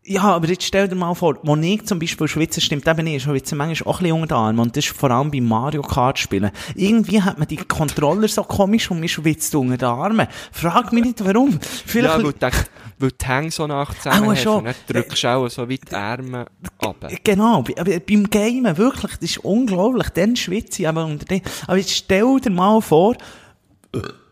Ja, aber jetzt stell dir mal vor, wo ich zum Beispiel schwitze, stimmt eben nicht, ich schwitze manchmal auch ein bisschen unter Armen und das ist vor allem beim Mario Kart spielen. Irgendwie hat man die Controller so komisch und man schwitzt unter den Armen. Frag mich nicht warum. Vielleicht, Ja, weil, du denkst, weil die Hänge so nach zusammen hast schon. und dann drückst du auch so wie die Arme ab. Genau, bei- aber beim Gamen, wirklich, das ist unglaublich, dann schwitze ich aber unter den, aber jetzt stell dir mal vor,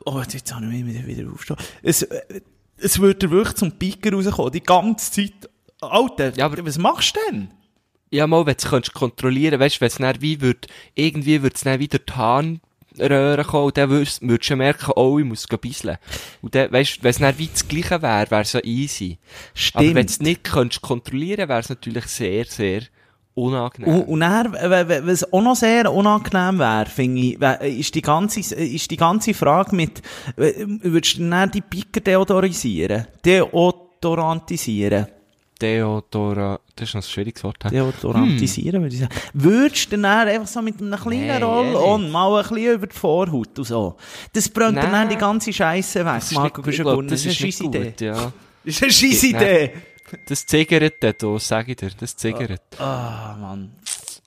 oh, jetzt, habe ich mich wieder, aufstehen, es, äh, es würde wirklich zum Piker rauskommen, die ganze Zeit. Alter, Ja, aber- was machst du denn? Ja, mal, wenn du es könntest kontrollieren, weißt du, wenn es dann wie wird, irgendwie wird es dann wieder die Harnröhre kommen, und dann würdest, du merken, oh, ich muss gehen bisseln. Und dann, weißt du, wenn es dann wie das Gleiche wäre, wäre es ja easy. Aber wenn du es nicht könntest kontrollieren, wäre es natürlich sehr, sehr unangenehm. Und, und dann, was auch noch sehr unangenehm wäre, finde ich, ist die ganze, ist die ganze Frage mit, würdest du dann die Piker deodorisieren? Deodorantisieren? Deodora, das ist noch ein schwieriges Wort. Deodorantisieren, würde ich sagen. Würdest du dann einfach so mit einem kleinen Nein, Roll-on eh mal ein bisschen über die Vorhaut und so? Das brennt dann, Nein. die ganze Scheisse weg, Das ist Marco ich glaub, Güschen-Gurner. das ist eine gut, Idee. ja. Das ist eine scheisse. Idee. Das ziggert dort, oh, sag ich dir, das ziggert. Ah, Mann.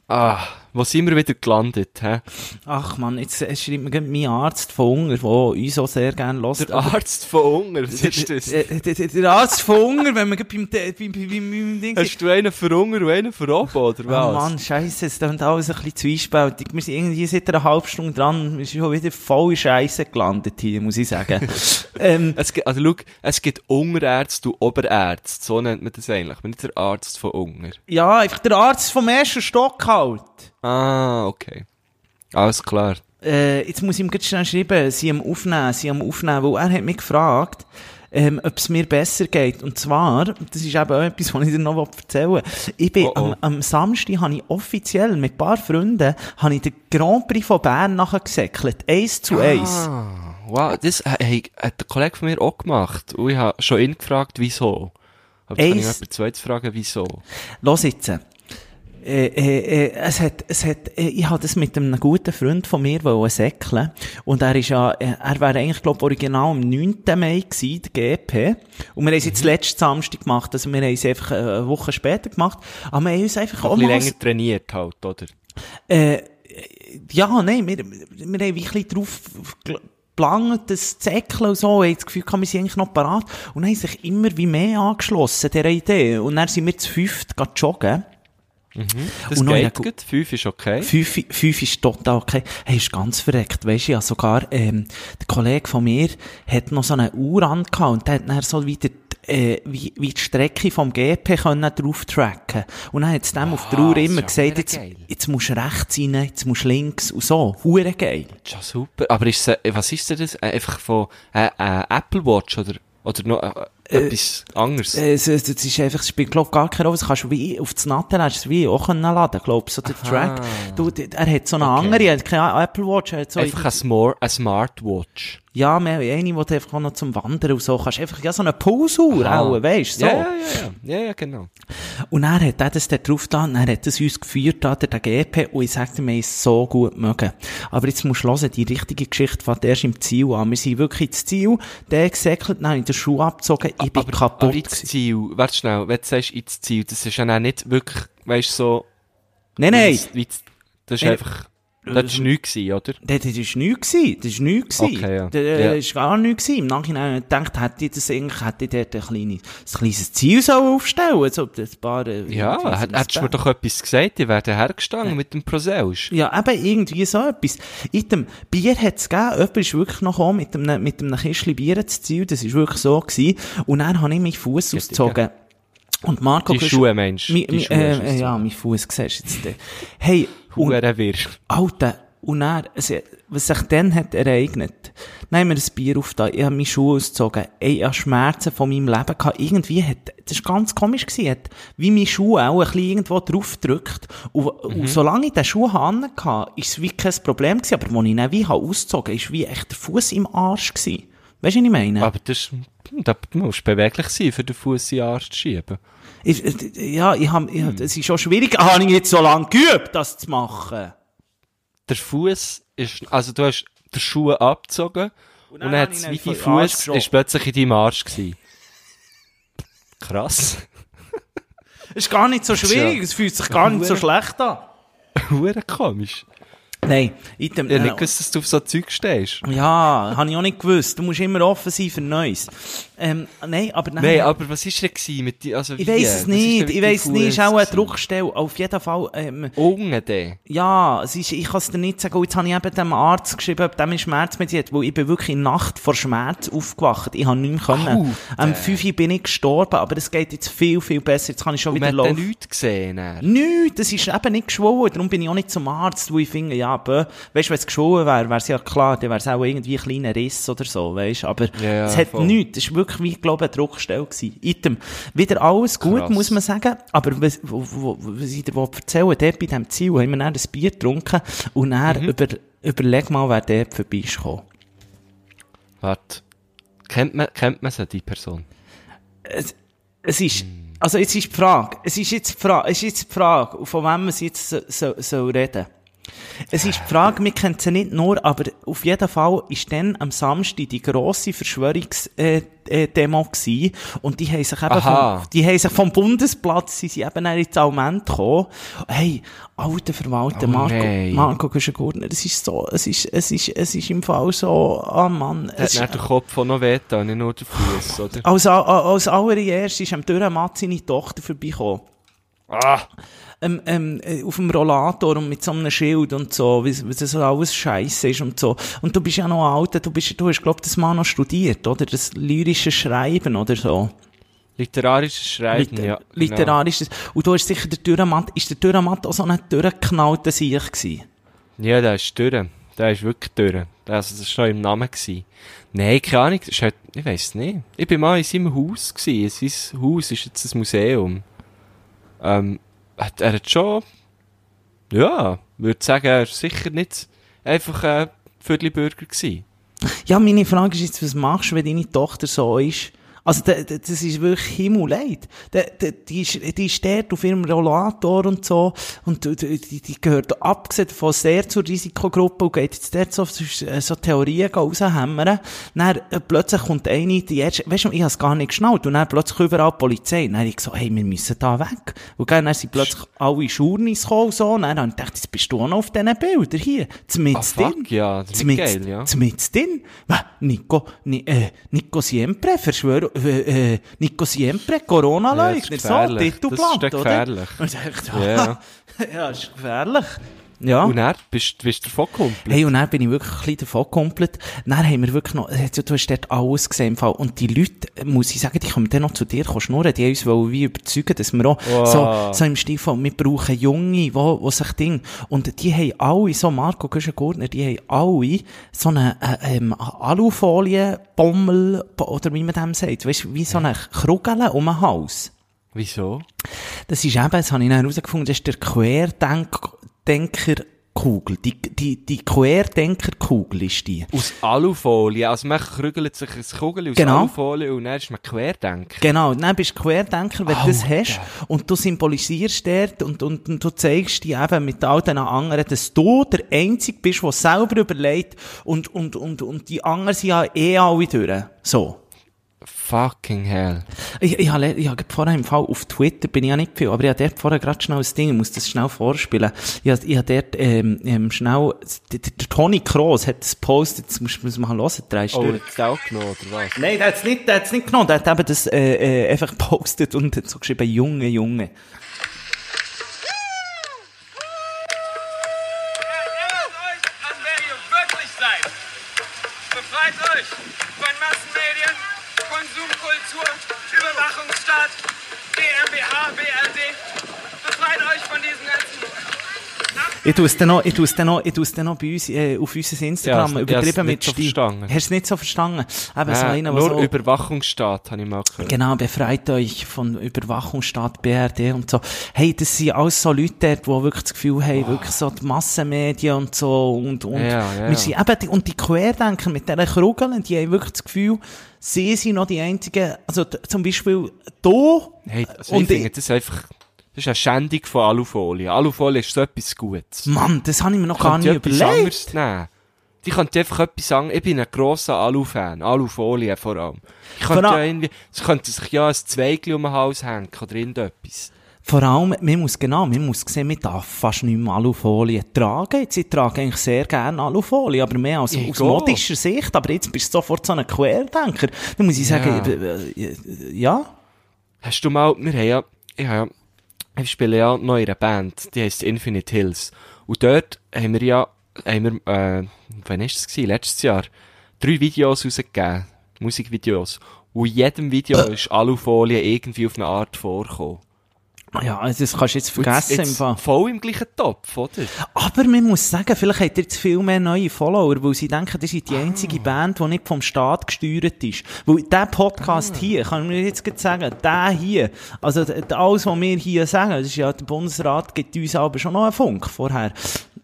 Ah, wo sind wir wieder gelandet, hä? Ach man, jetzt schreibt mir mein Arzt von Hunger, der uns auch sehr gerne hört. Der Arzt von Hunger, was ist das? Der, Arzt von Hunger, wenn gerade beim, beim, beim, Ding Hast du einen für Hunger und einen für oben, oder Oh was? Mann, scheisse, es klingt alles ein bisschen zwiespältig. Wir sind irgendwie seit einer halben Stunde dran, wir sind schon wieder voll in Scheisse gelandet hier, muss ich sagen. ähm, Es gibt, also schau, es gibt Unterärzte und Oberärzte, so nennt man das eigentlich. Ich bin nicht der Arzt von Unger. ja, einfach der Arzt vom ersten Stock halt. Ah, okay. Alles klar. Äh, jetzt muss ich ihm ganz schnell schreiben, sie am Aufnehmen, sie am Aufnehmen, weil er hat mich gefragt, ähm, ob es mir besser geht. Und zwar, das ist eben auch etwas, was ich dir noch erzählen will. Ich bin Oh, oh. Am, am Samstag habe ich offiziell mit ein paar Freunden, habe ich den Grand Prix von Bern nachgesäckelt. Eins zu eins. Ah, wow, das äh, hey, hat der Kollege von mir auch gemacht. Und ich habe schon ihn gefragt, wieso. Aber jetzt kann ich jemand zweites fragen, wieso. Los jetzt. Äh, äh, äh, es hat, es hat, äh, ich hatte das mit einem guten Freund von mir wollen säckeln. Und er ist ja, äh, er wäre eigentlich, glaube original am 9. Mai gewesen, der GP. Und wir haben es Mhm. jetzt letzten Samstag gemacht, also wir haben es einfach äh, eine Woche später gemacht. Aber wir haben uns einfach auch ein bisschen länger trainiert halt, oder? äh, ja, nein, wir, wir haben ein bisschen drauf geplant, das Zäckeln und so, ich habe das Gefühl, wir sind eigentlich noch parat. Und dann haben sich immer wie mehr angeschlossen, dieser Idee. Und dann sind wir zu fünft gegangen joggen. Das Und geht gut. Fünf ist okay. Fünf, fünf ist total okay. Hey, ist ganz verreckt. Weisst du, ja, sogar, ähm, der Kollege von mir hat noch so eine Uhr angehabt und der hat dann so wieder äh, wie, wie die Strecke vom GP können drauf tracken. Und dann hat es dem auf der Uhr ist immer ja gesagt, jetzt, geil. jetzt musst du rechts rein, jetzt musst du links und so. Hure geil. Ja, super. Aber ist äh, was ist denn das? Äh, Einfach von, äh, äh, Apple Watch oder, oder noch, äh, etwas anderes? Äh, Es, es, es ist einfach, es spielt, glaub, gar keine Rolle. Das kannst du wie auf das Natten hast du es wie auch können laden, glaub, so der Track. Du, er hat so eine Okay. andere, er hat keine Apple Watch, er hat so, Einfach ein, Smart, ein Smartwatch. Ja, mehr, eine, die du einfach auch noch zum Wandern und so kannst. Einfach, ja, so eine Pulsuhr auch, weisst du, so. Ja, ja, ja, ja, ja, genau. Und er hat er das da drauf und er hat das uns geführt, da, der GP, und ich sag dir, wir haben es so gut mögen. Aber jetzt musst du hören, die richtige Geschichte fängt erst im Ziel an. Wir sind wirklich ins Ziel, der gesäckelt, dann ich den Schuh abgezogen, ich bin aber, kaputt aber ins. Ziel, warte schnell, wenn du sagst ins Ziel, das ist ja auch nicht wirklich, weißt du, so, Nein, nein, wie das, ist einfach, das war nichts oder? Das, das ist nichts. Das ist nichts. Okay, ja. Das äh, Ja. ist gar nichts. Im Nachhinein habe ich gedacht, hätte ich das eigentlich, hätte ich dort ein kleines, ein kleines Ziel sollen aufstellen sollen. So, ein paar, äh, Ja, so hättest du mir doch etwas gesagt, ich wäre hergestanden mit dem Proseusch. Ja, eben irgendwie so etwas. In dem Bier hat es gegeben, jemand ist wirklich noch gekommen mit einem, mit einem Kistchen Bier ins Ziel, das ist wirklich so gewesen. Und dann habe ich meinen Fuß ausgezogen. Und Marco, Die Schuhe, Mensch. Mi, äh, äh, ja, mein Fuß siehst du jetzt. äh. Hey, und, Hure wirr. Alter, und es- was sich dann hat ereignet, haben wir ein Bier aufgetan, ich habe meine Schuhe ausgezogen, ey, ich habe Schmerzen von meinem Leben gehabt, irgendwie hat, das ist ganz komisch gewesen, hat wie meine Schuhe auch ein bisschen irgendwo drauf gedrückt, und, und solange ich den Schuh hatte, ist es wie kein Problem gewesen, aber als ich dann wie habe ausgezogen, ist wie echt der Fuß im Arsch gewesen. Weißt du, was ich meine? Aber das, da musst du beweglich sein, für den Fuß in den Arsch zu schieben. Ich, äh, ja, ich hab, ich, das ist schon schwierig, habe ich jetzt so lange geübt, das zu machen. Der Fuß ist, also du hast den Schuh abgezogen und dann dann, hab hat es wie dein Fuß ist plötzlich in deinem Arsch gewesen. Krass. Ist gar nicht so schwierig, Tja. es fühlt sich gar nicht so schlecht an. Hure komisch. Nein, in dem, Ich hab äh, nicht gewusst, dass du auf so Zeug stehst. Ja, habe ich auch nicht gewusst. Du musst immer offen sein für Neues. Ähm, nein, aber nein. Nein, aber was ist denn gewesen mit dir? Also ich wie? weiss es nicht. Ich deinem weiss nicht. Es ist auch eine? Druckstelle. Auf jeden Fall, ähm, Unten den. ja, es ist, ich kann es dir nicht sagen. Jetzt habe ich eben dem Arzt geschrieben, ob der mir Schmerz mit hat, weil ich bin wirklich in Nacht vor Schmerz aufgewacht. Ich habe nicht mehr können. Am 5 Uhr bin ich gestorben, aber es geht jetzt viel, viel besser. Jetzt kann ich schon Und wieder laufen. den nichts gesehen. dann. Nichts, das ist eben nicht geschwollen. Darum bin ich auch nicht zum Arzt, wo ich finde, ja, bö, weißt du, wenn es geschwollen wäre, wäre es ja klar, dann wäre es auch irgendwie ein kleiner Riss oder so, weißt. Aber Ja, ja, es hat voll. nichts. Es war wirklich, wie ich glaube, eine Druckstelle gewesen. Item. Wieder alles gut, Krass. muss man sagen. Aber was, was ich dir erzählen dort bei diesem Ziel haben wir dann ein Bier getrunken und dann Mhm. über, überleg mal, wer dort vorbei ist gekommen. Warte. Kennt man, kennt man sie, die Person? es, es ist, also jetzt ist die Frage, es ist jetzt die Frage, es ist jetzt die Frage, von wem man jetzt so, so, so reden. Es ist die Frage, wir kennen sie nicht nur, aber auf jeden Fall ist dann am Samstag die grosse Verschwörungsdemo äh, äh, gewesen, und die haben sich eben Aha. vom, die haben sich vom Bundesplatz, sie sind eben ins Parlament gekommen. Hey, alter Verwalter, Oh Marco, nein. Marco Güschen-Gurtner, es ist so, es ist, es ist, es ist im Fall so, oh Mann, Hat es nicht ist, der Kopf noch wehgetan, nicht nur der Fuß, oder? als, a- als allererst ist am Dürrenmatt seine Tochter vorbeigekommen. Ah! Ähm, ähm, äh, auf dem Rollator und mit so einem Schild und so, wie, wie das alles scheiße ist und so. Und du bist ja noch alt, du bist, du hast, glaub das mal noch studiert, oder? Das lyrische Schreiben oder so. Literarisches Schreiben, Liter ja. genau. Literarisches. Und du hast sicher der Dürrenmatt, ist der Dürrenmatt auch so ein durchgeknallter Sieg gewesen? Ja, der ist durch. Der ist wirklich durch. Also, das war schon im Namen. Gewesen. Nein, keine Ahnung. Das ist halt, ich weiss nicht. Ich bin mal in seinem Haus gewesen. Sein Haus ist jetzt ein Museum. Ähm, hat, er hat schon, ja, würde sagen, er ist sicher nicht einfach ein Viertelbürger gewesen. Ja, meine Frage ist jetzt, was machst du, wenn deine Tochter so ist? Also, da- da- das ist wirklich Himmelleid. Die ist, die ist dort auf ihrem Rollator und so, und die, die gehört abgesehen davon sehr zur Risikogruppe und geht jetzt dort so, so Theorien raushämmern. Dann äh, plötzlich kommt eine, die erste, weißt du, ich hab's gar nicht geschnallt, und dann plötzlich überall die Polizei. Und dann hab ich gesagt, hey, wir müssen da weg. Und dann sind plötzlich alle Schurnis gekommen, und so, und dann hab ich gedacht, jetzt bist du auch noch auf diesen Bildern hier, zumindest Ah, fuck, ja, das ist geil, ja. Zumindest? Nico, ni, äh, Nico Siempre, Verschwörung, äh, äh, Nico Siempre, Corona-Leugner, Ja, so. Titelblatt, Das ist oder? gefährlich. Und ich dachte, Ja. ja, das ist gefährlich. Ja. Und dann bist, bist du davon gekommen. Hey, und dann bin ich wirklich ein bisschen davon gekoppelt. Dann haben wir wirklich noch, du hast dort alles gesehen im Fall. Und die Leute, muss ich sagen, die kommen dann noch zu dir schnurren, die haben uns wollen wie überzeugen, dass wir auch Wow. so, so im Stil von, wir brauchen Junge, wo, wo sich Ding, und die haben alle, so Marco Güschen-Gurtner, die haben alle so eine, äh, ähm, Alufolie, Bommel, oder wie man dem sagt, weißt du, wie so eine Krugel um den Hals. Wieso? Das ist eben, das habe ich dann herausgefunden, das ist der Querdenkerkugel. Die, die, die Querdenkerkugel ist die. Aus Alufolie. Also man krügelt sich ein Kugel aus Genau. Alufolie und dann ist man Querdenker. Genau, dann bist du Querdenker, wenn du das hast und du symbolisierst dort und, und, und du zeigst dir eben mit all den anderen, dass du der Einzige bist, der selber überlegt und, und, und, und die anderen sind ja eh alle durch. So. Fucking hell. Ich, ich habe, ich habe vorher im Fall auf Twitter, bin ich ja nicht viel, aber ich habe dort vorher gerade schnell ein Ding, ich muss das schnell vorspielen. Ich habe, ich habe dort, ähm, ähm, schnell, der, der, Toni Kroos hat das postet, das muss, man mal hören, drei Oh, Stunden. jetzt auch genommen, oder was? Nein, der hat's nicht, der hat's nicht genommen, der hat eben das, äh, äh, einfach gepostet und hat so geschrieben, Junge, Junge. Ich tue es dann noch, ich tue es dann noch, ich tue es dann noch bei uns, äh, auf unser Instagram Ja, übertrieben nicht mit so verstanden. Hast du es nicht so verstanden? Eben so Nein, einer, nur so, Überwachungsstaat, habe ich mal gehört. Genau, befreit euch von Überwachungsstaat, BRD und so. Hey, das sind alles so Leute dort, die wirklich das Gefühl haben, wirklich so die Massenmedien und so und, und, Ja, ja. wir sind eben, die, und die Querdenker mit diesen Krugeln, die haben wirklich das Gefühl, sie sind noch die einzigen, also zum Beispiel du, Hey, also Und ich finde, das einfach, das ist eine Schändung von Alufolie. Alufolie ist so etwas Gutes. Mann, das habe ich mir noch gar nicht überlegt. nehmen? Die könnte einfach etwas sagen. Ich bin ein grosser Alu-Fan. Alufolie vor allem. Ich könnte ja irgendwie, es könnte sich ja ein Zweigli um den Hals hängen oder irgendetwas. Vor allem, man muss, genau, man muss sehen, man darf fast nicht mehr Alufolie tragen. Jetzt, ich trage eigentlich sehr gerne Alufolie, aber mehr als aus modischer Sicht. Aber jetzt bist du sofort so ein Querdenker. Dann muss ich sagen, Ja. äh, äh, ja. Hast du mal, wir haben ja, ich habe ja, ich spiele ja noch in einer Band, die heisst Infinite Hills. Und dort haben wir ja, haben wir, äh, wann ist das gewesen? Letztes Jahr, drei Videos rausgegeben. Musikvideos. Und in jedem Video ist Alufolie irgendwie auf eine Art vorgekommen. Ja, also das kannst du jetzt vergessen jetzt Fall. Voll im gleichen Topf, oder? Aber man muss sagen, vielleicht hat ihr jetzt viel mehr neue Follower, weil sie denken, das ist die einzige Ah. Band, die nicht vom Staat gesteuert ist. Weil der Podcast Ah. hier, kann ich mir jetzt gerade sagen, der hier, also alles, was wir hier sagen, das ist ja, der Bundesrat gibt uns aber schon noch einen Funk vorher.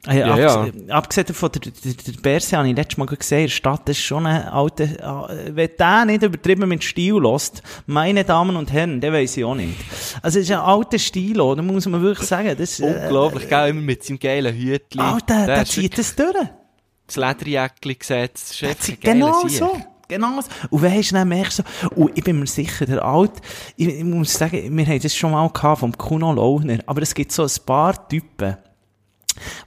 Äh, Ja, abges- Abgesehen von der, der, der Berse habe ich letztes Mal gesehen, in der Stadt, ist schon ein alter, äh, wenn der nicht übertrieben mit Stil lässt, meine Damen und Herren, der weiss ich auch nicht. Also, es ist ein alter Stil, da muss man wirklich sagen, das, äh, Unglaublich, gell? Immer mit seinem geilen Hütchen. Alter, der, ist zieht das durch. Das Lederjäckchen gesetzt. Der geiler genau Sieg. so. Genau so. Und weisst dann merkst du so, und ich bin mir sicher, der Alt, ich, ich muss sagen, wir haben das schon mal gehabt vom Kuno Lohner, aber es gibt so ein paar Typen,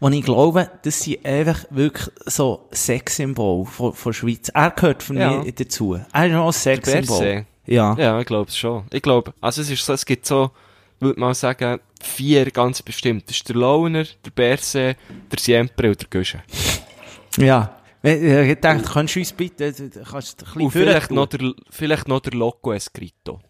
wo ich glaube, das sind einfach wirklich so Sexsymbol von, von der Schweiz. Er gehört für Ja. mich dazu. Er ist auch ein Sexsymbol. Ja. Ja, ich glaube es schon. Ich glaube, also es ist so, es gibt so, würde mal sagen, vier ganz bestimmt. Das ist der Launer, der Berse, der Siempre und der Güsche. Ja. Ich dachte, kannst du uns bitte, du kannst ein bisschen Und vielleicht noch der, vielleicht noch der Loco Escrito.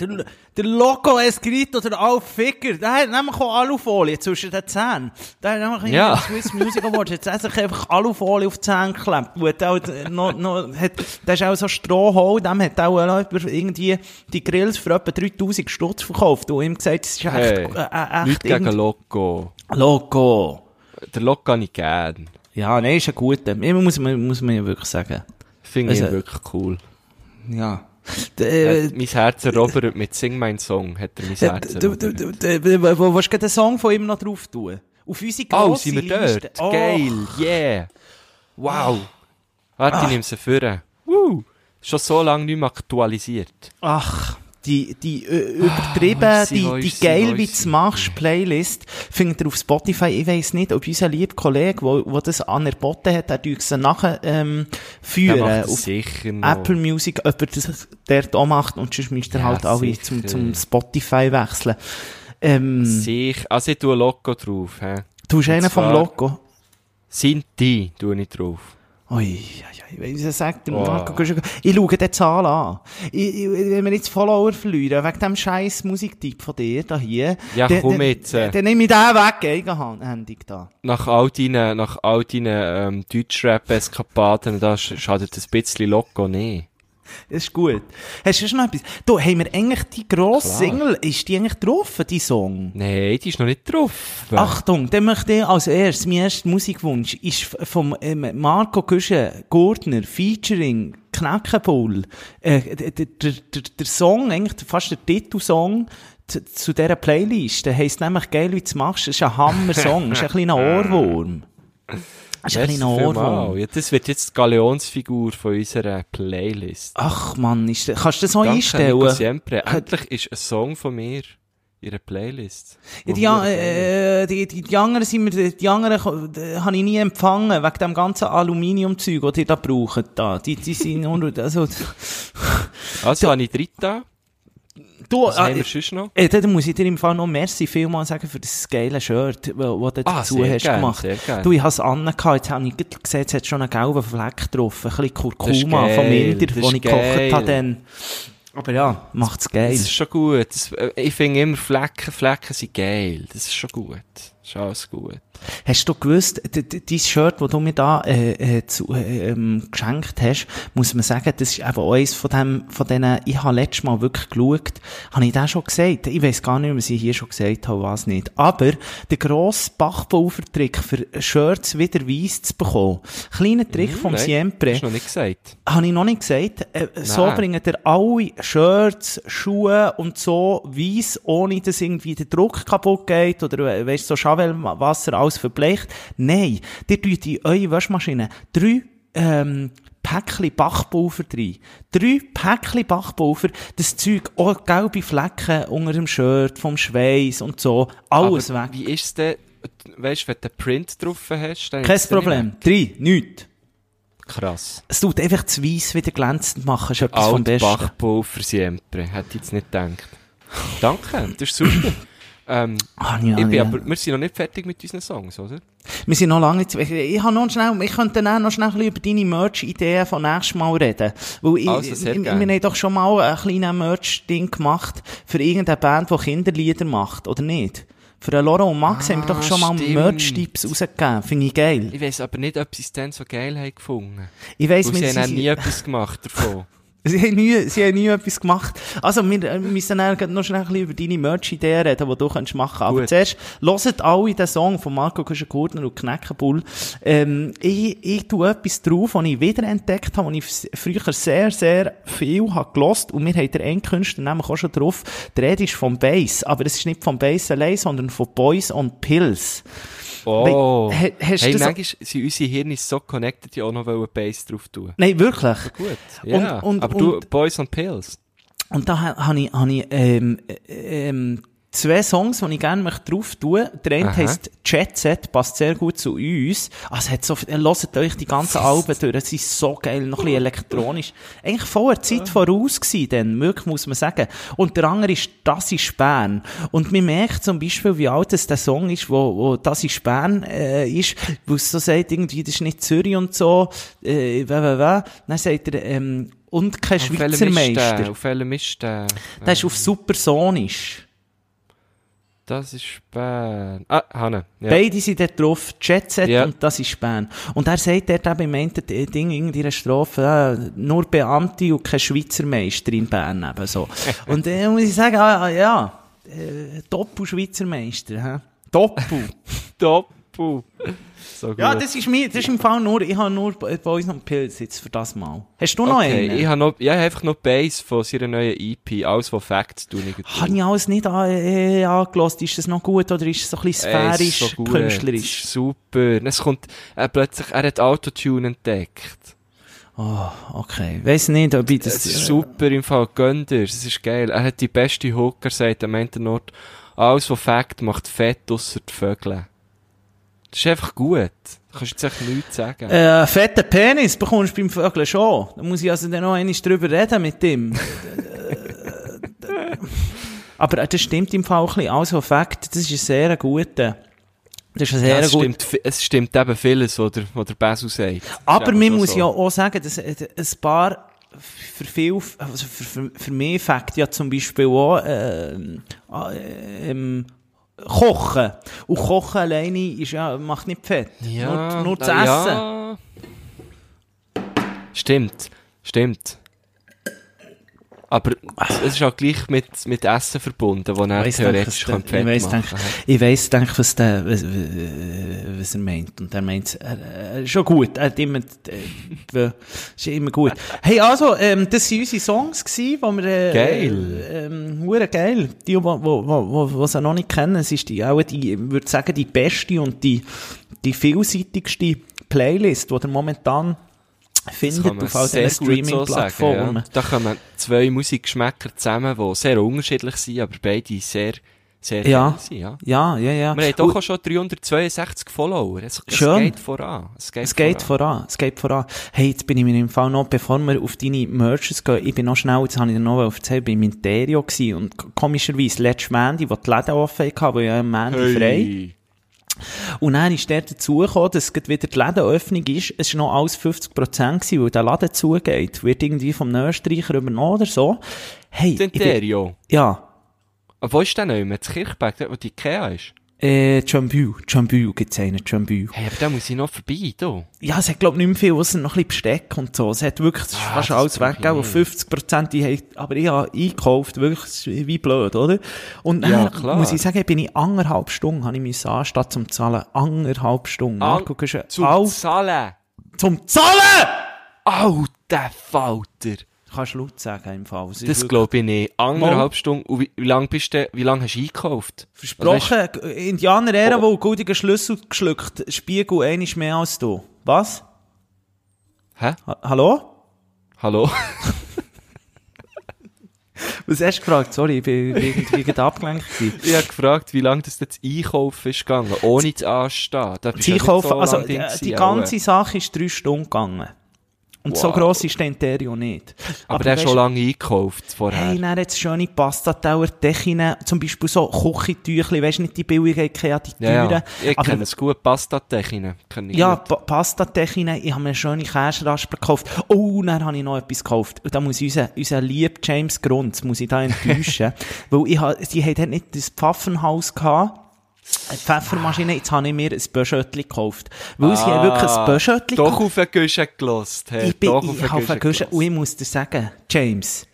Der, der Loco Escrito, der Alf Ficker, der hat nämlich auch Alufolie zwischen den Zähnen. Der hat nämlich Ja. in Swiss Music Awards jetzt hat sich einfach Alufolie auf die Zähne geklebt. Und auch noch, noch, hat, der ist auch so Strohhol, dem hat auch jemand irgendwie die Grills für etwa 3000 Stutz verkauft und ihm gesagt, das ist echt, Hey, äh, äh, echt Nicht gegen Loco. Loco. Der Loco habe ich gern. Ja, nein, ist ein guter. Immer muss man, muss man ja wirklich sagen. Finde ich Also- ihn wirklich cool. Ja. Äh, mein Herz erobert mit Sing mein Song, hat er mein Herz erobert. du, wo willst du den Song von ihm noch drauf tun? Auf unsere Oh, grosse sind wir Liste. dort? Oh. Geil, yeah. Wow. Warte, ich nehme sie. Woo. Schon so lange nicht mehr aktualisiert. Ach, die, die äh, übertrieben, sie, die, die geil wie du machst, Playlist, findet ihr auf Spotify. Ich weiss nicht, ob unser lieber Kollege, wo, wo das anerboten hat, der tut sie nachher, ähm, führen. auf sicher noch. Apple Music, ob er das dort auch macht, und sonst müsst ihr Ja, halt alle sicher. zum, zum Spotify wechseln. Ähm, Sich, also ich tue Loco drauf, hä? Du hast einen vom Logo. Sinti tue ich drauf. Ui, sagt der Oh. Marco Guschen? Ich schaue die Zahl an. Ich, ich, wenn wir jetzt Follower verlieren, wegen dem scheiß Musiktyp von dir, da hier. Ja, dann- komm dann- jetzt, äh. Dann nehme ich den weg, eigenhändig da. Nach all deinen, nach all deinen ähm, Deutschrap-Eskapaden, da sch- schadet ein bisschen Loco nicht. Das ist gut. Hast du schon noch etwas? Du, haben wir eigentlich die grosse Klar. Single, ist die eigentlich drauf, die Song? Nein, die ist noch nicht drauf. Achtung, dann möchte ich als erstes, mein erster Musikwunsch ist vom ähm, Marco Güschen Gurtner featuring Knackenbull. Äh, der, der, der, der Song, eigentlich fast der Titelsong zu, dieser Playlist, der heisst nämlich «Geil, wie du machst». Das ist ein Hammer-Song, ist ein kleiner Ohrwurm. Das ist ein vielmals. Ohrwurm. Ja, das wird jetzt die Galeonsfigur von unserer Playlist. Ach Mann, ist, kannst du das so Danke, Nico einstellen? Siempre. Endlich ist ein Song von mir in einer Playlist. Ja, die, an- äh, die, die, die anderen sind mir, die anderen die habe ich nie empfangen, wegen dem ganzen Aluminiumzeug, das ihr da braucht, da. Die, die sind also, Also, habe ich dritte. Du, Was haben äh, wir sonst noch? äh, dann muss ich dir im Fall noch merci vielmal sagen für das geile Shirt, das du Ah, dazu sehr hast gern, gemacht. Du, ich habe es angehabt, jetzt habe ich gesehen, es hat schon einen gelben Fleck drauf, ein bisschen Kurkuma vom das den ich gekocht habe dann. Aber ja, macht's geil. Das ist schon gut. Das, äh, ich finde immer Flecken, Flecken sind geil. Das ist schon gut. Ist alles gut. Hast du gewusst, dein Shirt, das du mir da äh, äh, zu, äh, ähm, geschenkt hast, muss man sagen, das ist eben eins von dem, von denen, ich habe letztes Mal wirklich geschaut, habe ich das schon gesagt? Ich weiß gar nicht, was ich hier schon gesagt habe, was nicht. Aber der grosse Bachpulvertrick für Shirts wieder weiss zu bekommen, kleiner Trick vom Nein, Siempre, Hast du noch nicht gesagt. habe ich noch nicht gesagt. Äh, so Nein. bringen ihr alle Shirts, Schuhe und so weiss, ohne dass irgendwie der Druck kaputt geht oder äh, weißt, so Schawelwasser alles verbleicht. Nein, ihr tut in eure Waschmaschine drei ähm, Päckchen Bachpulver drin. Drei Päckchen Bachpulver, das Zeug, auch gelbe Flecken unter dem Shirt, vom Schweiß und so, alles Aber weg. Wie ist es denn, weißt du, wenn du einen Print drauf hast, Kein Problem. Drei, nichts. Krass. Es tut einfach das Weiss wieder glänzend machen, ist etwas vom Alt Besten. Bachpulver siempre. Hätte ich jetzt nicht gedacht. Danke, das ist super. ähm, Ah, ja, ich bin ja. aber, wir sind noch nicht fertig mit unseren Songs, oder? Wir sind noch lange nicht, ich, ich habe noch schnell, ich könnte dann auch noch schnell über deine Merch-Ideen von nächstes Mal reden. Weil ich, Also, ich, wir haben doch schon mal ein kleines Merch-Ding gemacht für irgendeine Band, die Kinderlieder macht, oder nicht? Für Laura und Max Ah, haben wir doch schon mal. Merch-Tipps rausgegeben. Finde ich geil. Ich weiss aber nicht, ob sie es dann so geil haben gefunden. Ich weiss, wir sie haben nie etwas gemacht davon. Sie, haben nie, sie haben nie etwas gemacht. Also, wir äh, müssen dann noch schnell ein bisschen über deine Merch-Ideen reden, die du kannst machen Aber Gut. zuerst, hört alle den Song von Marco Kuschen-Gurtner und Kneckenbull. Ähm, ich, ich tue etwas drauf, was ich wiederentdeckt habe, was ich früher sehr, sehr viel habe gelost Und wir haben den Endkünstler nämlich auch schon drauf. Die Rede ist vom Bass. Aber es ist nicht vom Bass allein, sondern von Boys on Pills. Oh. Weil, hey, du so- manchmal sind unsere Hirne so connected, die auch noch wollen Bass drauf tun. Nein, wirklich. Gut. Ja. und- aber du, und- Boys on Pills. Und da ha- habe ich, hab ich ähm, äh, ähm, zwei Songs, die ich gerne möchte drauf tun. Der eine heisst Jet Set, passt sehr gut zu uns. Also, es hat so, viel- hört euch die ganzen Alben durch. Es ist so geil, noch ein bisschen elektronisch. Eigentlich voll der Zeit voraus gewesen, dann, wirklich, muss man sagen. Und der andere ist Das ist Bern. Und man merkt zum Beispiel, wie alt es der Song ist, wo, wo Das ist Bern, äh, ist, wo es so sagt, irgendwie, das ist nicht Zürich und so, äh, wä, wä, wä. Dann sagt er, ähm, und kein Auf Schweizer? Meister. Auf welchem ist der? Der ist auf Supersonisch. Das ist Bern. Ah, Hanne. Ja. Beide sind dort drauf, Jet Set Ja. und das ist Bern. Und er sagt dort eben im einen Ding, irgendwie in einer Strophe, äh, nur Beamte und kein Schweizer Meister in Bern eben so. und äh, muss ich sagen, ah, ja, äh, Doppel-Schweizer Meister, hä? Doppel. Doppel. So ja, das ist mir, das ist im Fall nur, ich habe nur Boys und Pills jetzt für das Mal. Hast du noch okay, einen? ich habe noch, ja, einfach noch Bass von seiner neuen EP, alles was Facts tun. Habe ich alles nicht an, äh, angelost? Ist das noch gut oder ist es so ein bisschen Ey, es sphärisch, ist so künstlerisch? Super. Es kommt, er plötzlich, er hat Autotune entdeckt. Oh, okay. Weiss nicht, ob ich das... Es ist super im Fall, ihr. Es ist geil. Er hat die beste Hook, er sagt am Ende Nord, alles was Fact macht fett ausser die Vögel. Das ist einfach gut. Du kannst jetzt echt nichts sagen. Äh, fetter Penis bekommst du beim Vögeln schon. Da muss ich also dann noch einmal drüber reden mit dem. Aber äh, das stimmt im Fall auch ein bisschen. Also, Fakt, das ist ein sehr guter. Das ist ein Ja, sehr es, gut. stimmt, es stimmt eben vieles, was der, was der Basu sagt. Aber man muss so. ja auch sagen, dass äh, ein paar für viel, also für, für, für mich fängt ja zum Beispiel auch, ähm, äh, ähm, Kochen. Und Kochen alleine ist ja, macht nicht fett. Ja, nur, nur zu essen. Ja. Stimmt, stimmt. Aber es ist auch gleich mit, mit Essen verbunden, wo er theoretisch denke, was ich weiss, denke, ich weiss, denke, was der, was, was er meint. Und er meint, er, er ist schon gut. Er hat immer, äh, ist immer gut. Hey, also, ähm, das waren unsere Songs wo wir, äh, Geil. ähm, hure geil. Die, die, wo, wo, wo sie noch nicht kennen, es ist die, auch die, ich würde sagen, die beste und die, die vielseitigste Playlist, die ihr momentan findet auf all diesen gut so Streaming-Plattformen. ja. Da kommen zwei Musikgeschmäcker zusammen, die sehr unterschiedlich sind, aber beide sehr, sehr Ja. sind, ja. Ja, ja, ja. Wir haben doch auch schon 362 Follower. Es, es geht voran. Es geht, Es geht voran. voran, es geht voran. Hey, jetzt bin ich mir im Fall noch, bevor wir auf deine Merches gehen, ich bin noch schnell, jetzt habe ich dir noch erzählt, ich war im Interio gewesen und komischerweise, letztes Mandy, wo die Läden offen hatten, wo ja Mandy frei, Hey. Und dann ist der dazu gekommen, dass gerade wieder die Lädenöffnung ist, es war noch alles 50% gewesen, weil der Laden zugeht, wird irgendwie vom Österreicher übernommen oder so. Hey, Denterio. ja, Aber wo ist der noch immer? Das Kirchberg, dort, wo die Ikea ist? Äh, Jambü, Jambü gibt's einen, Jambü. Hey, aber da muss ich noch vorbei, da. Ja, es hat, glaub nicht mehr viel, außer noch ein bisschen Besteck und so. Es hat wirklich, Ah, fast alles weggegeben, nicht. 50 Prozent, die haben, aber ich habe eingekauft, wirklich, wie blöd, oder? Und dann, Ja, klar. muss ich sagen, bin ich anderthalb Stunden, habe ich müssen anstatt zum Zahlen, anderthalb Stunden. An- Marco, Zum Zahlen. zum Zahlen! Au, der Falter. Kannst du laut sagen, im Fall. Es ist Das glaube ich nicht. Anderthalb. Stunden. Und wie, wie lange bist du, wie lange hast du eingekauft? Versprochen, Indianer Ehre, Oh. wo goldigen Schlüssel geschluckt, Spiegel einiges mehr als du. Was? Hä? Ha Hallo? Hallo? Was hast du gefragt? Sorry, ich bin, irgendwie abgelenkt gewesen. ich habe gefragt, wie lange das jetzt Einkaufen ist gegangen, ohne zu anstehen. Das Einkaufen, so also äh, die auch, ganze. Sache ist drei Stunden gegangen. Und so Wow. gross ist der Interio nicht. Aber, der hat weisst- schon lange eingekauft vorher. Hey, dann jetzt schöne Pastateller, Techinen, zum Beispiel so Küchentüchli, weisst du nicht die billigen Ikea, die ja, teuren. ja. Ich Aber- kenne es gut. Ich Ja, pa Pastatechinen, ich habe mir eine schöne Käserasper gekauft. Oh, dann habe ich noch etwas gekauft. Und da muss unser, unser lieb James Grunz, muss ich da enttäuschen. weil ich sie dort nicht das Pfaffenhaus gehabt. Eine Pfeffermaschine, jetzt habe ich mir ein Böschöttli gekauft. Weil sie haben wirklich ein Böschöttli Ah, Doch auf den Guschen gelost. Hey, ich bin, doch ich habe Guschen vergessen, und ich muss dir sagen, James,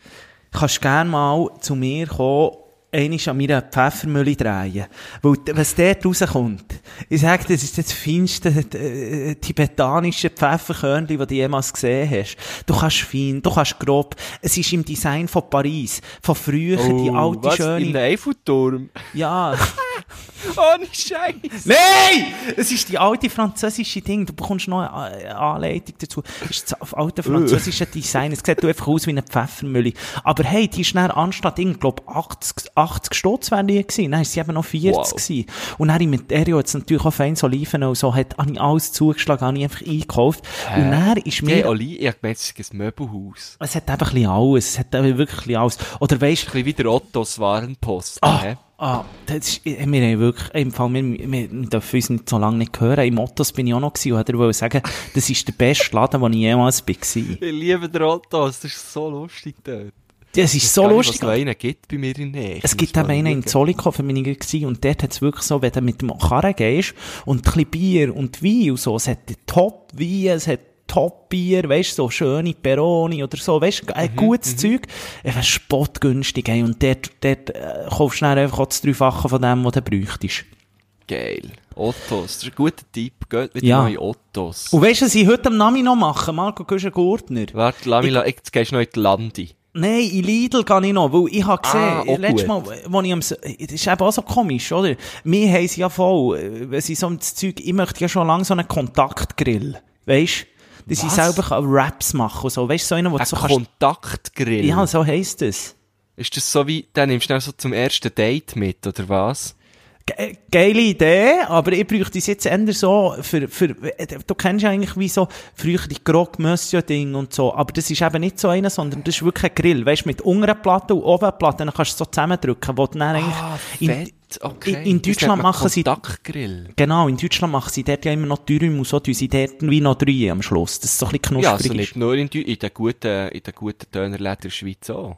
kannst gerne mal zu mir kommen, einmal an meiner Pfeffermühle drehen. Weil, was dort rauskommt, ich sage, das ist das feinste äh, tibetanische Pfefferkörnchen, das du jemals gesehen hast. Du kannst fein, du kannst grob. Es ist im Design von Paris, von früher, die Oh, alte, was? In schöne, den Eiffelturm? ja. Ohne Scheiß. Nein! Es ist die alte französische Ding. Du bekommst noch eine eine Anleitung dazu. Es ist das alte französische Design. Es sieht einfach aus wie eine Pfeffermühle. Aber hey, die ist dann anstatt, ich glaube, 80, 80 Stutz wären die gewesen. Ist sie eben noch 40 Wow. gewesen. Und dann im Interio jetzt natürlich auch fein Oliven und so, hat, habe ich alles zugeschlagen, habe ich einfach eingekauft. Und dann ist mir, Oli, ich gemeint, es ist ein Möbelhaus. es hat einfach ein bisschen alles. Es hat wirklich alles. Oder weisst Ein bisschen wie der Ottos Warenpost. Ah, hä? Ah, das ist, wir haben wirklich, im Fall, wir, wir, wir dürfen uns nicht so lange nicht hören. Im Mottos bin ich auch noch gewesen und wollte sagen, das ist der beste Laden, wo ich jemals war. Ich liebe den Ottos, das ist so lustig dort. Das ist so Gar nicht, lustig. Was einen gibt bei mir in Nähe. Es gibt eben mal einen in. Zollikofen, bin ich gewesen, und dort hat es wirklich so, wenn du mit dem Karren gehst und ein bisschen Bier und Wein und so, es hat Top-Wein, es hat Top-Bier, weißt du, so schöne Peroni oder so, weißt du, ein gutes Zeug, einfach spottgünstig, ey, und dort, dort äh, kaufst du dann einfach auch das Dreifache von dem, was du bräuchtest. Geil. Ottos, das ist ein guter Tipp. Geht wieder Ja. in Ottos. Und weißt du, was ich heute am Nami noch mache? Marco Güschen-Gurtner. Warte, lass mich, jetzt gehst du noch in die Landi. Nein, in Lidl gehe ich noch, weil ich habe gesehen, Ah, letztes. Mal, wo ich am, das ist eben auch so komisch, oder? Wir haben sie ja voll, äh, wenn sie so das Zeug, ich möchte ja schon lange so einen Kontaktgrill, weisst? Dass ich Was? selber kann Raps machen und so, weißt du, so einen, wo Ein so Kontaktgrill. ja, so heisst es. Ist das so wie, dann nimmst du dann so zum ersten Date mit, oder was? Ge geile Idee, aber ich bräuchte es jetzt eher so für, für, du kennst ja eigentlich wie so früher die Grog Monsieur Ding und so, aber das ist eben nicht so einer, sondern das ist wirklich ein Grill, weißt du, mit unteren Platte und oben Platte, dann kannst du so zusammendrücken, wo du dann eigentlich Ah, in- okay. in, in Deutschland machen sie, Kontaktgrill. genau, in Deutschland machen sie dort ja immer noch Dürüm und so, tun sie dort wie noch drei am Schluss, das ist so ein bisschen Ja, knusprig also ist. nicht nur in, in den guten, in den guten Dönerläden der Schweiz auch.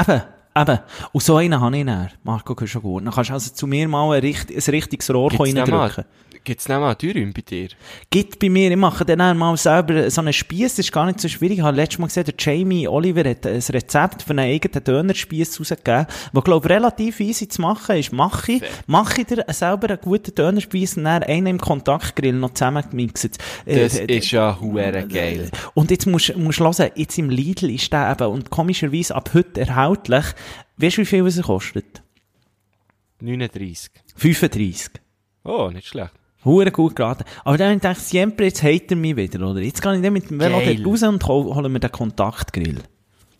Eben, eben. Und so einen habe ich dann, Marco Köschengur. Dann kannst du also zu mir mal ein, richt ein richtiges Rohr reindrücken. Gibt's nicht mal Dürüm bei dir? Gibt bei mir, ich mache dann mal selber so einen Spieß, das ist gar nicht so schwierig. Ich habe letztes Mal gesehen, der Jamie Oliver hat ein Rezept für einen eigenen Dönerspieß rausgegeben, der, glaube ich, relativ easy zu machen ist. Mache ich, mache ich dir selber einen guten Dönerspieß und dann einen im Kontaktgrill noch zusammengemixt. Äh, Das äh, ist ja huere geil. Und jetzt musst du hören, jetzt im Lidl ist der eben, und komischerweise ab heute erhältlich, weißt du, wie viel es kostet? 39. 35. Oh, nicht schlecht. Hure gut geraten. Aber dann habe ich Siempre, jetzt hat er mich wieder, oder? Jetzt gehe ich dann mit dem Velo dort raus und hol, hole mir den Kontaktgrill.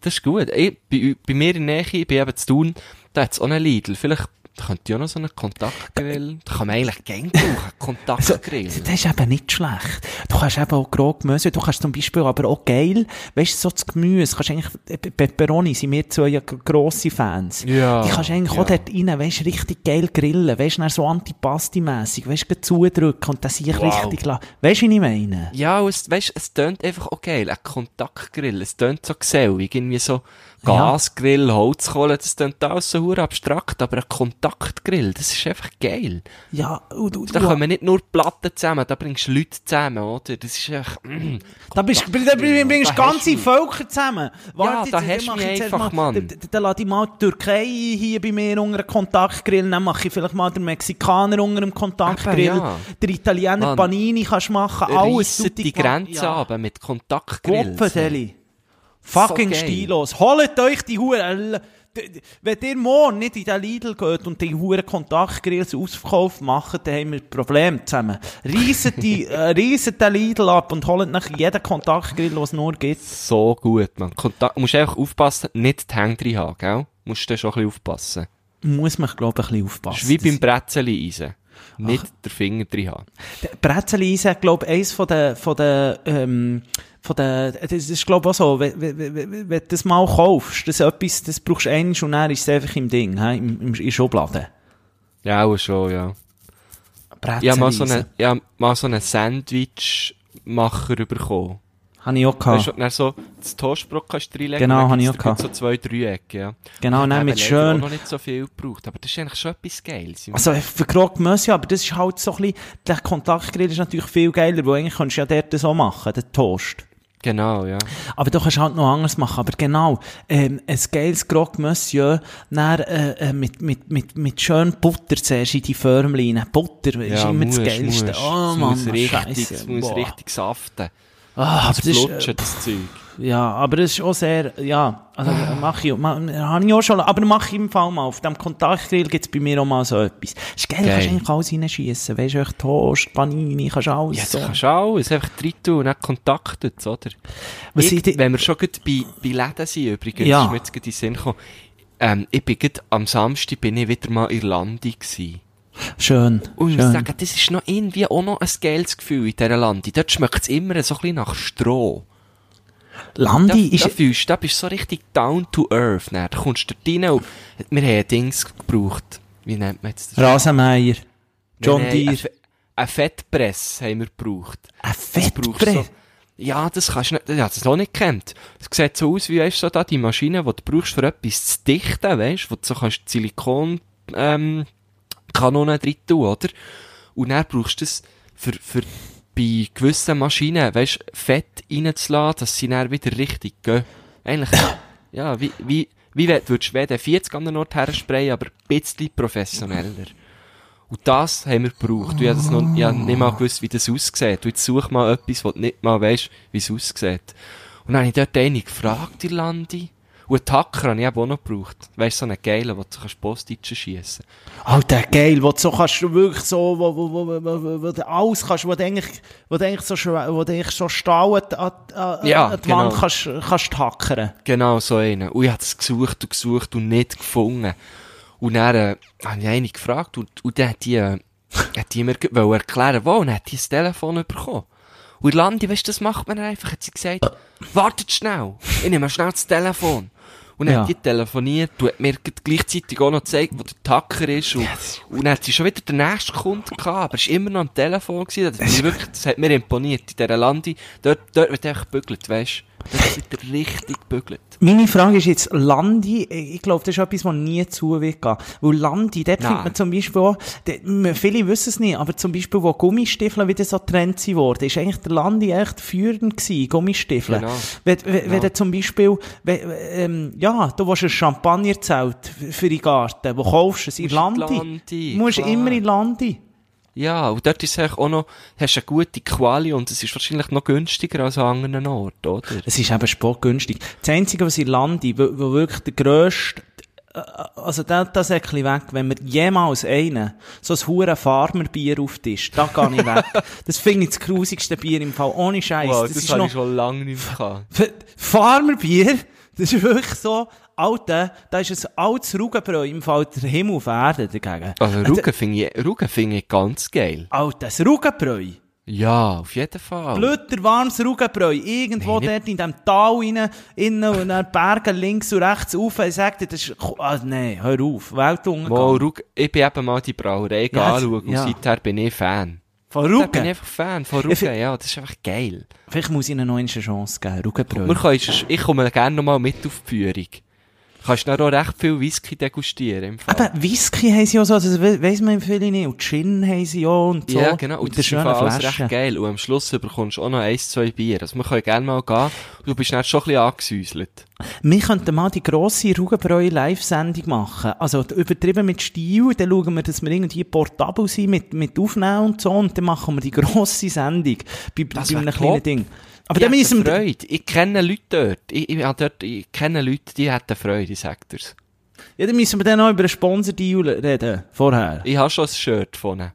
Das ist gut. Ich, bei, bei mir in der Nähe, ich bin eben zu tun, da hat's auch einen Lidl. Vielleicht könnte ich auch noch so einen Kontaktgrill. Da kann man eigentlich gerne brauchen. Kontaktgrill. Das ist eben nicht schlecht. Du kannst eben auch grob Gemüse, du kannst zum Beispiel aber auch geil, weißt du, so das Gemüse, kannst eigentlich, äh, Pepperoni sind wir zwei ja grosse Fans. Ja, Die kannst eigentlich ja. auch dort rein, weißt richtig geil grillen, weißt du, so Antipasti-mässig, weißt du, zudrücken und das sich Wow. richtig lassen. Weißt du, wie ich meine? Ja, es, weißt, es tönt einfach auch geil. Ein Kontaktgrill. Es tönt so gesellig. Irgendwie so Ja. Gasgrill, Holzkohle. Das tönt alles so abstrakt. Aber ein Kontaktgrill, das ist einfach geil. Ja, und, und, Da kommen nicht nur Platten zusammen, da bringst du Leute zusammen, oder? Das ist echt, mm. Da bist, da bringst du Da ganze Völker zusammen. Ja, da dann hast du mich einfach, mal, Mann. Dann, dann lade ich mal die Türkei hier bei mir unter einen Kontaktgrill, dann mache ich vielleicht mal den Mexikaner unter einem Kontaktgrill, Eben, ja. der Italiener Mann. Panini kannst du machen, alles. Die Grenze ab mit Kontaktgrills. Gopfendeli. Fucking So stilos. Holt euch die Huren. Wenn ihr morgen nicht in den Lidl geht und die Huren Kontaktgrills ausverkauft macht, dann haben wir ein Problem zusammen. Reiset die, äh, reiset den Lidl ab und holt nach jeden Kontaktgrill, was es nur gibt. So gut, man. Kontakt, musst einfach aufpassen, nicht die Hände drin haben, gell? Musst du schon ein bisschen aufpassen. Muss man, glaube ich, ein bisschen Das aufpassen. ist wie beim Brezeli-Eisen. Nicht den Finger drin haben. Brezelis, glaube ich, eins von den, von den, ähm, von den, das ist, glaube ich, auch so, wenn, wenn, wenn, wenn du das mal kaufst, das ist etwas, das brauchst du eins und dann ist es einfach im Ding, he, im, im, in der Schublade. Ja, auch schon, ja. Ich habe mal so einen, ich hab mal so einen Sandwich-Macher bekommen. Habe ich auch gehabt. Weißt du, so das Toastbrot kannst du reinlegen. Genau, habe ich auch da so zwei Dreiecke, ja. Genau, Ich habe mit schön- auch noch nicht so viel gebraucht, aber das ist eigentlich schon etwas Geiles. Also, für Grog Mössi, aber das ist halt so ein bisschen, der Kontaktgrill ist natürlich viel geiler, weil eigentlich kannst du ja dort so machen, den Toast. Genau, ja. Aber du kannst halt noch anders machen. Aber genau, ähm, ein geiles Grog Monsieur, dann, äh, äh, mit, mit, mit, mit schön Butter zuerst in die Förmchen. rein. Butter ist ja, immer musst, das Geilste. Musst. Oh Es Mann, muss richtig, Scheisse. es muss Boah. richtig saften. Ah, aber Das das ist, äh, das Zeug. Ja, aber das ist auch sehr, ja, also, mach ich, ma, habe ich auch schon, aber mach ich im Fall mal. Auf dem Kontaktgrill gibt's bei mir auch mal so etwas. Das ist geil, Geil. kannst eigentlich alles reinschiessen. Weißt du, Toast, Panini, kannst alles Ja, so. kannst du alles einfach drin tun und dann kontaktet, oder? Was ich, wenn wir schon gerade bei, bei Läden sind, übrigens, Ja. ist mir jetzt gerade in den Sinn gekommen, ähm, ich bin gerade, am Samstag bin ich wieder mal in Landi gewesen. Schön, Und ich muss schön. sagen, das ist noch irgendwie auch noch ein geiles Gefühl in dieser Landi. Dort schmeckt es immer so ein bisschen nach Stroh. Landi da, ist, da fühlst du, da bist du so richtig down to earth. Dann. Da kommst du dort rein und wir haben Dings gebraucht. Wie nennt man jetzt das? Rasenmeier, John Deere, Eine, Fe- eine Fettpress haben wir gebraucht. ein Das brauchst du Fettbrett. So, ja, das kannst du nicht, ich das noch nicht kennt. Es sieht so aus, wie weißt du, so da die Maschine, die du brauchst, für etwas zu dichten, weißt du, wo du so kannst Silikon, ähm, Kanonen drin tun, oder? Und dann brauchst du das für, für, bei gewissen Maschinen, weißt du, Fett reinzulassen, dass sie dann wieder richtig gehen. Eigentlich, ja, wie, wie, wie wenn- würdest du WD 40 an den Ort hersprayen, aber ein bisschen professioneller. Und das haben wir gebraucht. Ich habe das noch, ich habe nicht mal gewusst, wie das aussieht. Und jetzt such mal etwas, wo du nicht mal weisst, wie es aussieht. Und dann habe ich dort eine gefragt, Irlandi. Und einen Tacker habe ich eben auch noch gebraucht. Weisst du, so einen geilen, wo du kannst Postitschen schiessen Alter, geil, wo du so kannst, du wirklich so, wo, wo, wo, wo, wo, du alles kannst, wo du eigentlich, wo du eigentlich so, wo du eigentlich so Stahl an, an, an, Ja, die Wand genau. kannst, kannst hackern. Genau so einen. Und ich habe das gesucht und gesucht und nicht gefunden. Und dann, äh, habe ich eine gefragt und, und dann hat die, äh, hat die mir erklären, wo, und dann hat die das Telefon bekommen. Und Landi, weißt du, das macht man einfach, hat sie gesagt, wartet schnell, ich nehme schnell das Telefon. Und dann Ja. hat die telefoniert und hat mir gleich- gleichzeitig auch noch gezeigt, wo der Tacker ist. Und, und dann hat sie schon wieder den nächsten Kunden gehabt, aber es war immer noch am Telefon. Gewesen. Das, wirklich, das hat mir imponiert. In dieser Landi, dort, dort wird einfach gebügelt, weißt du. Dort wird richtig gebügelt. Meine Frage ist jetzt, Landi, ich glaube, das ist etwas, was nie zu wird gehen. Weil Landi, dort Nein. findet man zum Beispiel auch, dort- viele wissen es nicht, aber zum Beispiel, wo Gummistiefel wieder so Trend sind worden, ist eigentlich der Landi echt führend gewesen, Gummistiefel. Genau. Wenn, wenn, wenn Genau. du zum Beispiel, wenn, ähm, ja, du willst ein Champagnerzelt für den Garten, wo kaufst du es? In Landi. Landi, musst klar. immer in Landi. Ja, und dort ist eigentlich auch noch, hast eine gute Quali und es ist wahrscheinlich noch günstiger als an anderen Orten, oder? Es ist eben sportgünstig. Das Einzige, was in Landi, wo, wo wirklich der grösste, äh, also da, das ist ein bisschen weg, wenn mir jemals einen, so ein hure Farmerbier auftischt, da gehe ich weg. das finde ich das grusigste Bier im Fall, ohne Scheiß. Wow, das, das, habe noch, ich schon lange nicht mehr gehabt. Farmerbier, das ist wirklich so, Alter, da ist ein altes Rugenbräu im Fall der Himmel auf Erden dagegen. Also Rugen finde ich, Rugen finde ich ganz geil. Alter, das Rugenbräu. Ja, auf jeden Fall. Blöder, warmes Rugenbräu. Irgendwo Nein, dort in dem Tal rein, innen und dann Berge links und rechts rauf. Ich sag dir, das ist, ah, nee, hör auf. Weltuntergang. Wow, Rugen, ich bin eben mal die Brauerei Ja, anschauen und ja. seither bin ich Fan. Von Da bin ich Rugen. einfach Fan von Rugen, ja, das ist einfach geil. Vielleicht muss ich ihnen noch eine Chance geben. Können, ich komme gerne nochmal mit auf die Führung. Kannst dann auch recht viel Whisky degustieren im Fall. Aber Whisky haben sie auch so, we- weiss man viele nicht. Und Gin haben sie auch und so. Ja, genau. Und Mit das ist alles recht geil. Und am Schluss bekommst du auch noch eins, zwei Bier. Also wir können gerne mal gehen. Und du bist dann schon ein bisschen angesäuselt. Wir könnten mal die grosse Rugenbräu Live-Sendung machen. Also, übertrieben mit Stil, dann schauen wir, dass wir irgendwie portabel sind mit, mit Aufnehmen und so, und dann machen wir die grosse Sendung bei, bei einem wär kleinen top. Ding. Aber Die dann wir, Freude. Ich kenne Leute dort. Ich, ich, dort, ich kenne Leute, die hätten Freude, ich sag dir's. ja, dann müssen wir dann noch über einen Sponsor-Deal reden, vorher. Ich habe schon ein Shirt von ihnen.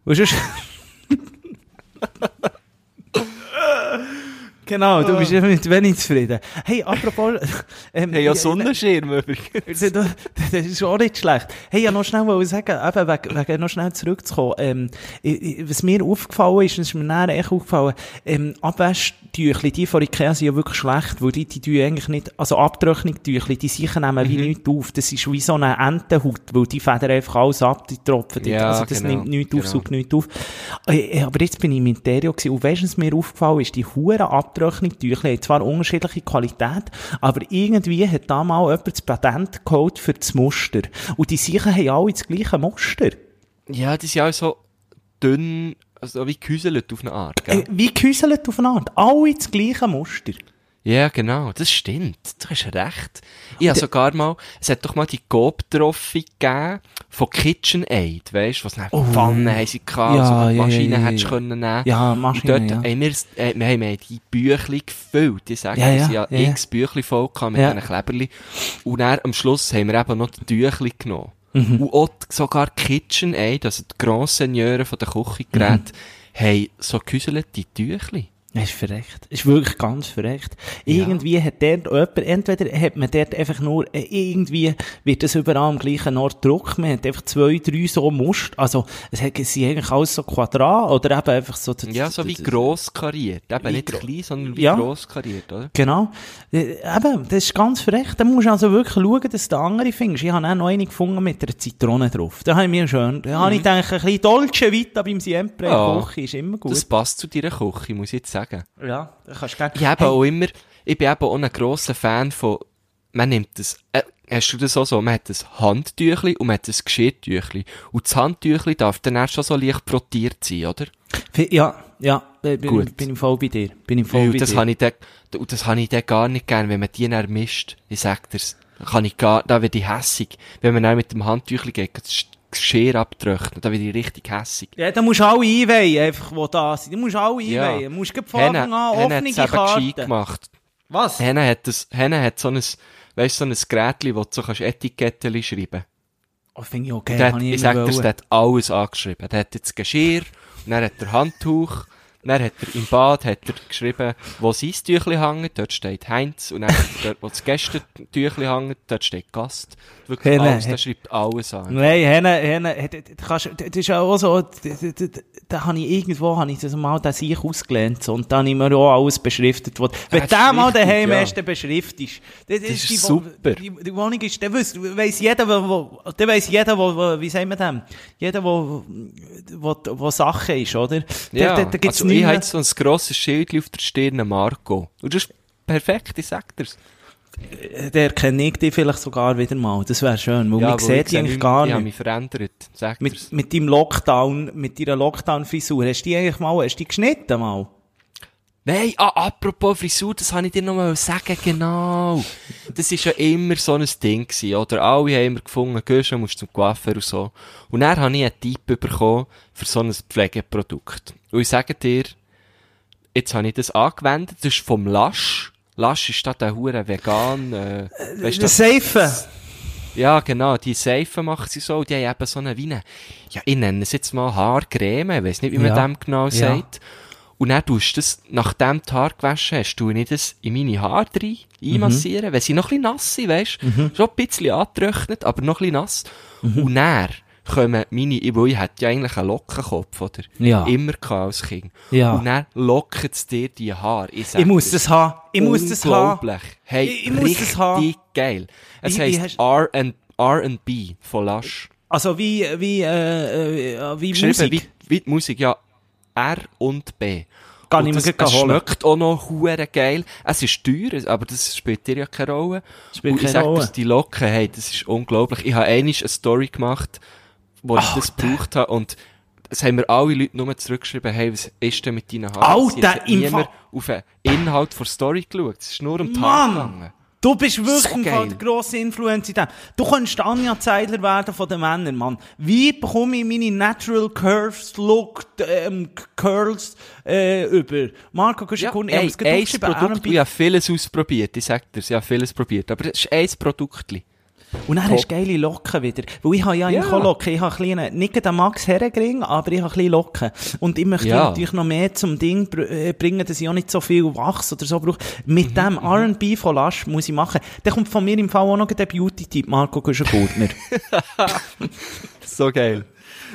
Genau, du bist mit wenig zufrieden. Hey, apropos, ähm, Hey, ja, Sonnenschirm übrigens. Das das ist auch nicht schlecht. Hey, ja, noch schnell ich sagen, eben, wegen, wegen noch schnell zurückzukommen, ähm, was mir aufgefallen ist, und es ist mir nachher echt aufgefallen, ähm, Abwäschtüchli, die von Ikea sind ja wirklich schlecht, weil die, die tun eigentlich nicht, also Abtrocknungstüchli, die sicher nehmen Mhm. wie nichts auf. Das ist wie so eine Entenhaut, weil die federn einfach alles ab, die tropfen. dort. Ja, also das genau, nimmt nichts auf, genau. saugt nichts auf. Äh, aber jetzt bin ich im Interior gewesen, und weisst du, was mir aufgefallen ist? Die huren Abtrocknungstüchli haben zwar unterschiedliche Qualität, aber irgendwie hat da mal jemand das Patent geholt für das Muster. Und die sicher haben alle das gleiche Muster. Ja, die sind auch so dünn, also wie gehäuselt auf eine Art, gell? Äh, wie gehäuselt auf eine Art. Alle das gleiche Muster. Ja, genau, das stimmt. Du hast recht. Ich habe sogar mal, es hat doch mal die Coop-Trophy gegeben von KitchenAid, weißt du, was Oh. Pfannen haben sie gehabt, Ja, so ja, eine Maschine ja, hättest ja. können nehmen. Ja, Und Maschine, dort ja. haben wir, äh, wir haben die Büchli gefüllt. Ich sage, Ja, ja, ja, ja, x Büchli voll mit Ja. diesen Kleberli. Und dann am Schluss haben wir eben noch die Tüchli genommen. Mhm. Und auch sogar KitchenAid, also die Grand Seigneuren von den Küchengeräten, Mhm. haben so gehäuselte Tüchli. Das ist verrecht. Das ist wirklich ganz verrecht. Irgendwie hat dort jemand, entweder hat man dort einfach nur, äh, irgendwie wird das überall am gleichen Ort gedruckt, man hat einfach zwei, drei so Muster, also es hat- sind eigentlich alles so Quadrat, oder eben einfach so... Ja, so wie gross kariert. Eben Wie nicht klein, sondern wie Ja. gross kariert, oder? Genau. Äh, Eben, das ist ganz verrecht. Da musst du also wirklich schauen, dass du andere findest. Ich habe auch noch eine gefunden mit einer Zitrone drauf. Da habe ich mir schön, da habe ich gedacht, ein bisschen Dolce Vita beim Siempre Ja. der Küche ist immer gut. Das passt zu deiner Küche, muss ich jetzt sagen. Ja, da kannst du gerne... Ich habe auch immer, ich bin eben auch ein grosser Fan von, man nimmt das, äh, hast du das auch so, man hat ein Handtüchli und man hat ein Geschirrtüchli. Und das Handtüchli darf dann erst schon so leicht protiert sein, oder? Ja, ja, bin, Gut. bin ich voll bei dir. Bin ich voll Weil bei das dir. habe ich dann, und das habe ich dann gar nicht gern, wenn man die dann mischt. Ich sag dir's. Da kann ich gar, da werde ich hässig. Wenn man dann mit dem Handtüchli geht, Geschirr abtrocknet, da werde ich richtig hässig. Ja, da musst du alle einweihen, einfach, die da sind. Du musst alle Ja. einweihen. Du musst von Anfang an Henne offene es Karten. gemacht. Was? Henne hat das, Henne hat so ein, weißt so ein Gerätchen, wo du so kannst Etikettchen schreiben Oh, finde ich okay. Hat, ich immer sag dir, der hat alles angeschrieben. Der hat jetzt Geschirr, und dann hat er Handtuch, Dann hat er im Bad hat er geschrieben, wo sein Tüchli hängt, dort steht Heinz. Und dann dort, wo das Gästentüchli hängt, dort steht Gast. Wirklich Henne, alles, der schreibt alles an. Nein, Henne, Henne, das ist auch so, da habe ich irgendwo, habe ich das mal den Sieg ausgelernt, so, und da habe ich mir auch alles beschriftet, was, wenn das der ist mal daheim ja. ist, dann beschriftest. Das, Das ist die, Wo- super. Die, die Wohnung ist, der weiss, weiss jeder, wo, wo, der weiss jeder, wo, wo, wie sagen wir dem? Jeder, wo, wo, wo Sache ist, oder? Ja, da, da, da gibt's also ich habe jetzt so ein grosses Schild auf der Stirn Marco. Und das ist perfekt, ich sag dir's. der kenne ich dich vielleicht sogar wieder mal. Das wäre schön, weil man weil sieht ich dich eigentlich nicht- gar nicht. mich verändert, sag dir's. Mit, mit deinem Lockdown, mit deiner Lockdown-Frisur, hast du die eigentlich mal, hast du die geschnitten mal? Nein, ah, apropos Frisur, das habe ich dir noch mal sagen, genau. Das ist ja immer so ein Ding gewesen, oder? Alle haben immer gefunden, gehst du musst zum Coiffeur und so. Und dann habe ich einen Tipp bekommen für so ein Pflegeprodukt. Und ich sage dir, jetzt habe ich das angewendet, das ist vom Lasch. Lasch ist da der hure vegan, äh, weißt du, Safe. ja, genau, die Seife macht sie so, die haben eben so eine Weine. Ja, ich nenne es jetzt mal Haarcreme, ich weiss nicht, wie man Ja. dem genau Ja. sagt. Und dann tust du das, nachdem du die Haare gewaschen hast, tue ich das in meine Haare rein, einmassieren, wenn sie noch ein bisschen nass sind, weisst Mhm. Schon ein bisschen angetrocknet, aber noch ein bisschen nass. Und dann kommen meine, ich- weil ich hatte ja eigentlich einen Lockenkopf, oder? Ja. Immer als Kind. Ja. Und dann locken es dir die Haare. Ich, Ich muss dir, das haben. Ich muss das haben. Unglaublich. Hey, Ich- ich muss das haben. geil. Es wie heisst R&B von Lush. Also wie, wie, äh, äh, wie Musik. wie, wie die Musik, ja. R und B. Kann ich mir das, es schmeckt auch noch hure geil. Es ist teuer, aber das spielt dir ja keine Rolle. Spielt Und ich sag dir, die Locken, hey, das ist unglaublich. Ich habe einmal eine Story gemacht, wo ich das gebraucht habe und es haben mir alle Leute nur zurückgeschrieben, hey, was ist denn mit deinen Haaren? Alter, niemand auf den Inhalt der Story geschaut. Es ist nur um die Mann! Haare gegangen. Du bist wirklich So der grosse Influencer in dem. Du könntest Anja Zeidler werden von den Männern, Mann. Wie bekomme ich meine Natural Curves Look, ähm, Curls, äh, über? Marco, kannst du Ja, ja, ey, ich habe Produkt, ich habe vieles ausprobiert, ich sag dir, ich habe vieles probiert, aber es ist ein Produkt. Und dann hast du geile Locken wieder. Weil ich habe ja eigentlich Ja. auch Locken. Ich habe ein kleinen, nicht den Max Herregring, aber ich habe ein bisschen Locken. Und ich möchte Ja. natürlich noch mehr zum Ding äh, bringen, dass ich auch nicht so viel Wachs oder so brauche. Mhm, Mit dem R&B von Lasch muss ich machen. Der kommt von mir im Fall auch noch der Beauty-Tipp, Marco Güschen-Gurtner. So geil.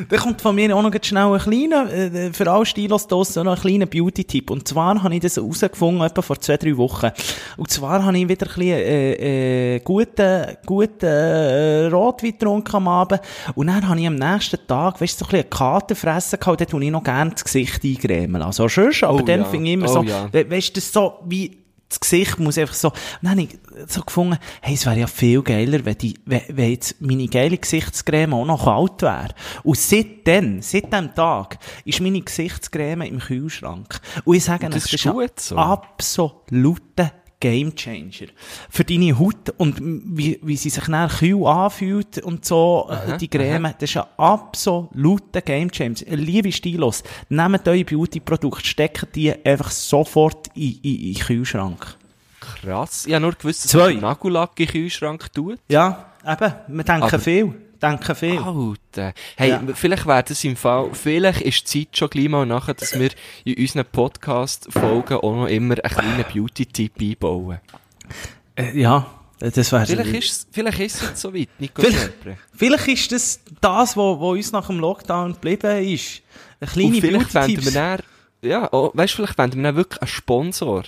Da kommt von mir auch noch schnell ein kleiner, äh, für alle Stilos draussen noch ein kleiner Beauty-Tipp. Und zwar habe ich das herausgefunden, etwa vor zwei, drei Wochen. Und zwar habe ich wieder ein bisschen, äh, äh, guten, guten, äh, Rotwein getrunken am Abend. Und dann habe ich am nächsten Tag, weißt du, so ein bisschen eine Karte fressen gehabt, dort tue ich noch gerne das Gesicht eingremen. Also schon, aber Oh dann ja. finde ich immer Oh so, ja. we weißt du, das so wie, das Gesicht muss einfach so, und dann habe ich so gefunden, hey, es wäre ja viel geiler, wenn, die, wenn, wenn jetzt meine geile Gesichtscreme auch noch kalt wäre. Und seitdem, seit dem Tag, ist meine Gesichtscreme im Kühlschrank. Und ich sage, Und das euch, ist ein gut so. absoluter Gamechanger. Für deine Haut und wie, wie sie sich dann kühl anfühlt und so, äh, die Creme, das ist ein absoluter Gamechanger. Liebe Stilos, nehmt eure Beauty-Produkte, steckt die einfach sofort in, in, in den Kühlschrank. Krass. Ich habe nur gewusst, dass Zwei. man Nagellack in den Kühlschrank tut. Ja, eben, wir denken Aber- viel, denken viel. Alter. Hey, Ja. vielleicht wäre das im Fall, vielleicht ist die Zeit schon gleich mal nachher, dass wir in unseren Podcast-Folgen auch noch immer einen kleinen Beauty-Tipp einbauen. Äh, ja, das wäre Vielleicht ist vielleicht ist es jetzt so weit, Nico Vielleicht-. Vielleicht ist das das, was uns nach dem Lockdown geblieben ist. Eine kleine Beauty-Tipps. dann, ja, oh, weißt du, vielleicht wenden wir dann wirklich einen Sponsor.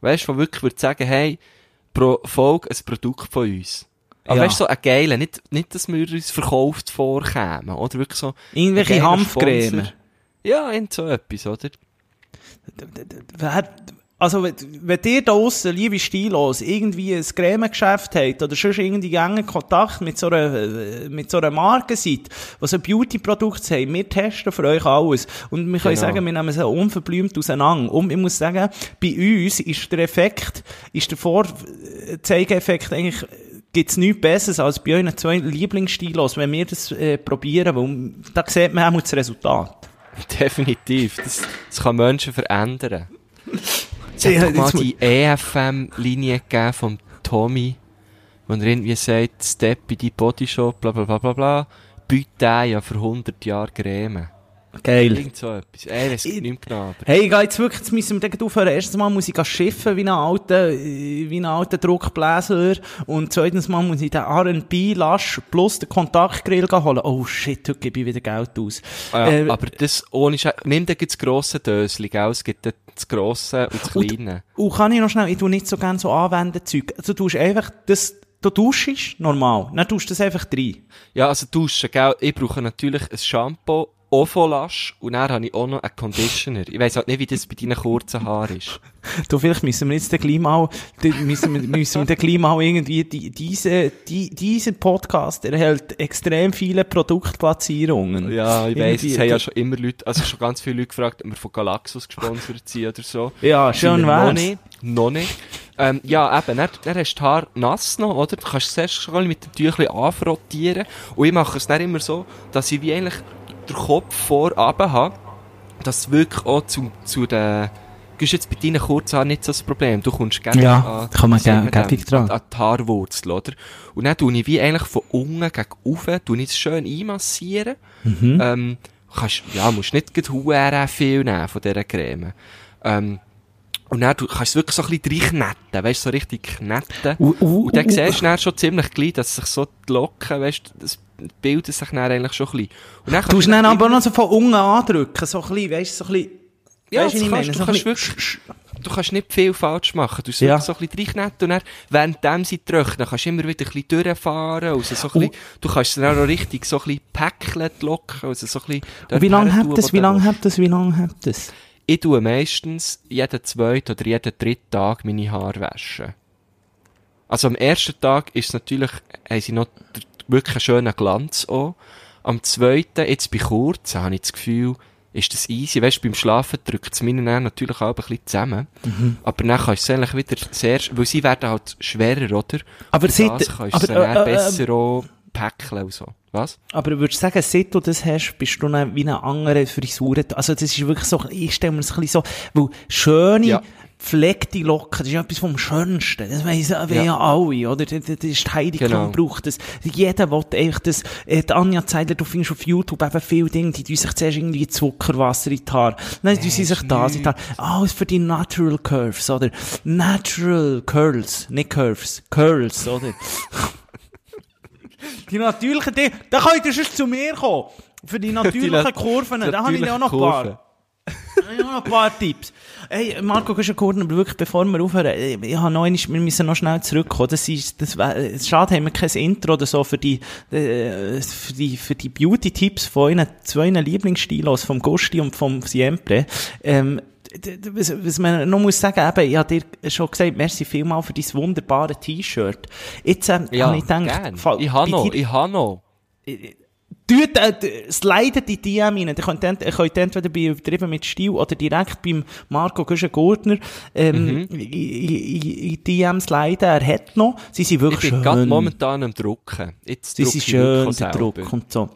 Weißt du, der wirklich würde sagen, hey, pro Folge ein Produkt von uns. Aber Ja. weißt du, so ein geiler, nicht, nicht, dass wir uns verkauft vorkämen, oder wirklich so. Irgendwelche Hanfcreme. Ja, irgend so etwas, oder? Also, wenn, ihr da draussen, liebe Stilos, irgendwie ein Cremegeschäft habt oder sonst irgendwie engen Kontakt mit so einer, mit so einer Marke seid, was ein Beauty-Produkt haben, wir testen für euch alles. Und wir können Genau. sagen, wir nehmen es unverblümt auseinander. Und ich muss sagen, bei uns ist der Effekt, ist der Vorzeigeeffekt eigentlich, gibt's nichts Besseres als bei euren zwei Lieblingsstilos, wenn wir das äh, probieren, weil da sieht man auch das Resultat. Definitiv. Das, das kann Menschen verändern. Es hat mal die EFM-Linie gegeben vom Tommy, wo er irgendwie sagt, Step in die Bodyshop, bla bla bla bla bla, bitte ja für 100 Jahre Creme. Geil. Irgend so etwas. Ey, das Ich- nicht mehr genau. Hey, ich gehe jetzt wirklich, jetzt müssen wir aufhören. Erstens mal muss ich schiffen wie ein alter, äh, wie ein alter Druckbläser. Und zweitens mal muss ich den R&B-Lasch plus den Kontaktgrill holen. Oh shit, heute gebe ich wieder Geld aus. Ah, Äh, ja, aber das ohne Scheiß. Nimm dir das grosse Dösli, gell? Es gibt das grosse und das Und- kleine. Und kann ich noch schnell, ich tu nicht so gerne so anwenden Zeug. Also du tust einfach das, du duschst normal. Dann tust du das einfach rein. Ja, also duschen, gell? Ich brauche natürlich ein Shampoo, auch von Lasch, und dann habe ich auch noch einen Conditioner. Ich weiss halt nicht, wie das bei deinen kurzen Haaren ist. Du, vielleicht müssen wir jetzt den gleich mal, müssen wir, müssen wir den gleich mal irgendwie, die, diese, die, dieser Podcast erhält extrem viele Produktplatzierungen. Ja, ich weiss, es haben ja schon immer Leute, also schon ganz viele Leute gefragt, ob wir von Galaxus gesponsert sind oder so. Ja, schön Sind wir Noch wär's. nicht. Noch nicht. Ähm, ja, eben, dann, dann hast du die Haare nass noch, oder? Du kannst es zuerst schon mit dem Tüchlein anfrottieren. Und ich mache es dann immer so, dass ich wie eigentlich den Kopf vorab habe, dass wirklich auch zu, zu den, du hast jetzt bei deinen Kurzhaaren nicht so das Problem. Du kommst gerne Ja, an, kann man dem? gebig dran. an, die Haarwurzel, oder? Und dann tue ich wie eigentlich von unten gegen oben, tue ich es schön einmassieren. Mhm. Ähm, kannst, ja, musst nicht huere viel nehmen von dieser Creme. Ähm, und dann du kannst es wirklich so ein bisschen reinknetten, weißt du, so richtig knetten. Uh, uh, und dann uh, siehst du dann schon ziemlich gleich, dass sich so die Locken, weißt du, das bilden sich dann eigentlich schon ein bisschen. Und dann Du musst dann aber noch so von unten andrücken, so ein bisschen, weißt du, so ein bisschen, Ja, wie ich meine? du So kannst wirklich, du kannst nicht viel falsch machen. Du Ja. ja. so ein bisschen reinknetten und dann, währenddem sie trocknen, kannst du immer wieder ein bisschen durchfahren. Also so ein bisschen, du kannst es dann auch noch richtig so ein bisschen päckeln, die Locken, also so ein bisschen Und wie lange habt das, wie lange habt das, wie lange habt das? Ich tue meistens jeden zweiten oder jeden dritten Tag meine Haare waschen. Also am ersten Tag ist natürlich, haben sie noch wirklich einen schönen Glanz auch. Am zweiten, jetzt bei kurzen, habe ich das Gefühl, ist das easy. Weißt du, beim Schlafen drückt es meine dann natürlich auch ein bisschen zusammen. Mhm. Aber dann kannst du es eigentlich wieder sehr, weil sie werden halt schwerer, oder? Aber seit- das kannst du aber, sie dann äh, äh, besser auch päckeln und so. Was? Aber würdest du sagen, seit du das hast, bist du dann wie eine andere Frisur? Also das ist wirklich so, ich stelle mir das ein bisschen so, weil schöne, Ja. Pflegte Locken, das ist etwas vom Schönsten. Das weiss ja, ja. Alle, oder? Das, das ist die Heidi Genau. Braucht das. Jeder will einfach das, äh, die Anja Zeidler, du findest auf YouTube eben viele Dinge, die tun sich zuerst irgendwie Zuckerwasser in die Haare. Dann tun sie sich das in die Haare. Alles für die Natural Curves, oder? Natural Curls, nicht Curves, Curls, oder? Die natürlichen Dinge, da könnt ihr sonst zu mir kommen. Für die natürlichen nat- Kurven, da habe ich auch noch ein paar. Habe ich auch noch ein paar Tipps. Hey, Marco Guschen-Kurden, aber wirklich, bevor wir aufhören, äh, ich habe noch einmal, wir müssen noch schnell zurückkommen. Das ist, das wär, äh, schade, haben wir kein Intro oder so für die, äh, für die, für die Beauty-Tipps von euren zwei Lieblingsstilos, vom Gusti und vom Siempre. Ähm, was, was man noch muss sagen, eben, ich habe dir schon gesagt, merci vielmal für dein wunderbare T-Shirt. Jetzt, ähm, Ja, habe ich gedacht, gern. Ich habe noch, dir- ich habe noch. Tut, äh, slidet die DM rein. Ihr könnt, ent- ihr könnt entweder bei Übertrieben mit Stil oder direkt beim Marco Güschen-Gurtner ähm, Mhm. in, in, in DM sliden. Er hat noch. Sie sind Ich wirklich bin gerade momentan am Drucken. Jetzt Sie sind ich schön, der. Druck und so.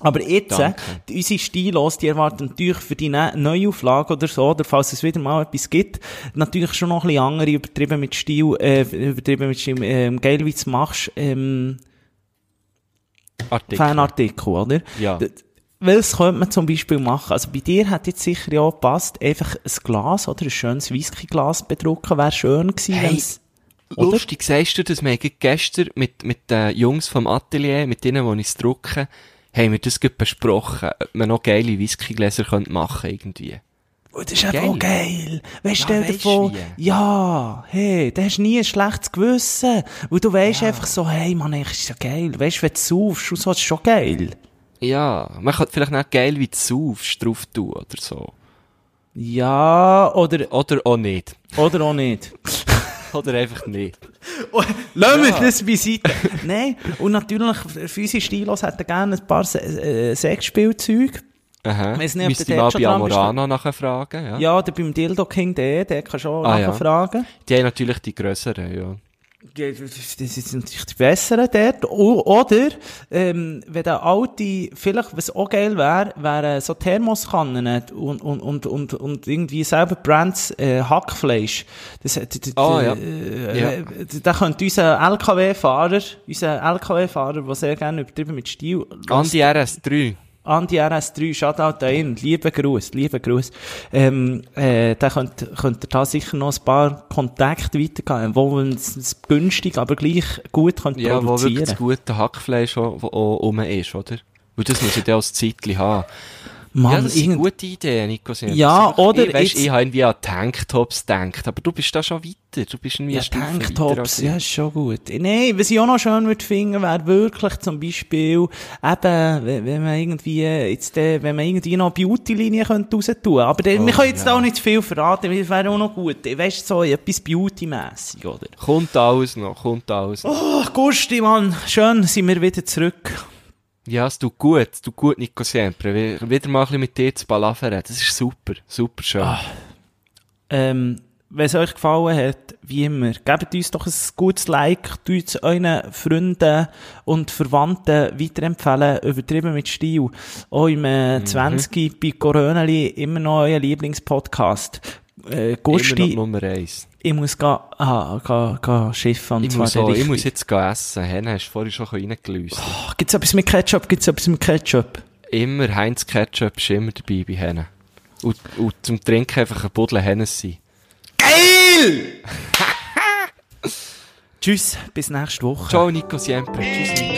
Aber jetzt, äh, Danke. die- unsere Stilos, die erwarten natürlich für die ne- Neuauflage oder so, oder falls es wieder mal etwas gibt, natürlich schon noch ein bisschen andere, übertrieben mit Stil, äh, übertrieben mit Stil, ähm, geil, wie du es machst, ähm, Artikel. Fanartikel, oder? Ja. Was könnte man zum Beispiel machen? Also bei dir hat jetzt sicher ja auch gepasst, einfach ein Glas oder ein schönes Whisky-Glas bedrucken, wäre schön gewesen, Hey, wenn's, oder? Lustig, sagst du das? Wir gestern mit, mit den Jungs vom Atelier, mit denen, die ich es drucken, haben wir das besprochen, ob man noch geile Whiskygläser könnte machen irgendwie. Oh, das ist einfach Geil. auch geil. Weißt du, Ja, stell dir vor, ja, hey, da hast du nie ein schlechtes Gewissen. Weil du weißt einfach so, hey, man, eigentlich ist ja geil. Weißt du, wenn du saufst und so, ist schon geil. Ja, man könnte vielleicht nicht geil wie du saufst drauf tun oder so. Ja, oder, Oder auch nicht. oder auch nicht. Oder einfach nicht. Lassen wir Ja. das beiseite. Nein, und natürlich, unsere Stilos hätten gerne ein paar Se äh, Sexspielzeuge. Aha. Weiss nicht, Müsste mal schon bei. Amorana nachher fragen, ja. Ja, oder beim Dildo King, der, der du auch Ah, ja. nachfragen. Die haben natürlich die grösseren, ja. Ja, Das ist natürlich die besseren dort. Oder, ähm, wenn der alte, vielleicht, was auch geil wäre, wären so Thermoskannen und, und, und, und, und irgendwie selber Brands, äh, Hackfleisch. Das, d- d- Ah, ja. Äh, Ja. äh, Da könnte unser LKW-Fahrer, unser LKW-Fahrer, der sehr gerne übertrieben mit Stil, Andi RS3. Andi RS3, Shoutout an ihn, lieben Gruß, lieben Gruß. Ähm, äh, da könnt, könnt ihr da sicher noch ein paar Kontakte weitergeben, wo man es günstig, aber gleich gut könnt Ja, wo wirklich produzieren. das gute Hackfleisch auch, wo auch rum ist, oder? Und das muss ich dann als Zeitchen haben. Mann, ja, das ist eine gute Idee, Nico. Haben Ja, das oder Ich, weißt, jetzt- ich habe irgendwie an Tanktops gedacht, aber du bist da schon weiter. Du bist irgendwie Ja, Tanktops, ja, ist schon gut. Nein, was ich auch noch schön würde finden, wäre wirklich zum Beispiel, eben, wenn man irgendwie, jetzt, äh, wenn man irgendwie noch Beauty-Linie könnte raus tun. Aber Oh, wir können jetzt ja. auch nicht zu viel verraten, weil es wäre auch noch gut. Weißt du, so etwas Beauty-mässig, oder? Kommt alles noch, kommt alles noch. Ach, Gusti, Mann, schön sind wir wieder zurück. Ja, es tut gut, es tut gut, Nico Siempre. Wi- Wieder mal ein bisschen mit dir zu palavern. Das ist super, super schön. Ah. Ähm, wenn es euch gefallen hat, wie immer, gebt uns doch ein gutes Like, tut es euren Freunden und Verwandten weiterempfehlen, übertrieben mit Stil. Auch im äh, Mhm. 20 bei Coronali immer noch euer Lieblingspodcast. Äh, Immer Gusti, noch Nummer eins. Ich muss ga, ah, ga, ga schiffen und Ich zwar muss, der auch, ich muss jetzt gehen essen. Hen hast du vorhin schon reingelöst. Oh, gibt's etwas mit Ketchup? Gibt's etwas mit Ketchup? Immer Heinz Ketchup ist immer dabei bei Hen. Und, und zum Trinken einfach ein Buddel Hennessy. Geil! Tschüss, bis nächste Woche. Ciao, Nico Siempre. Tschüss, Nico.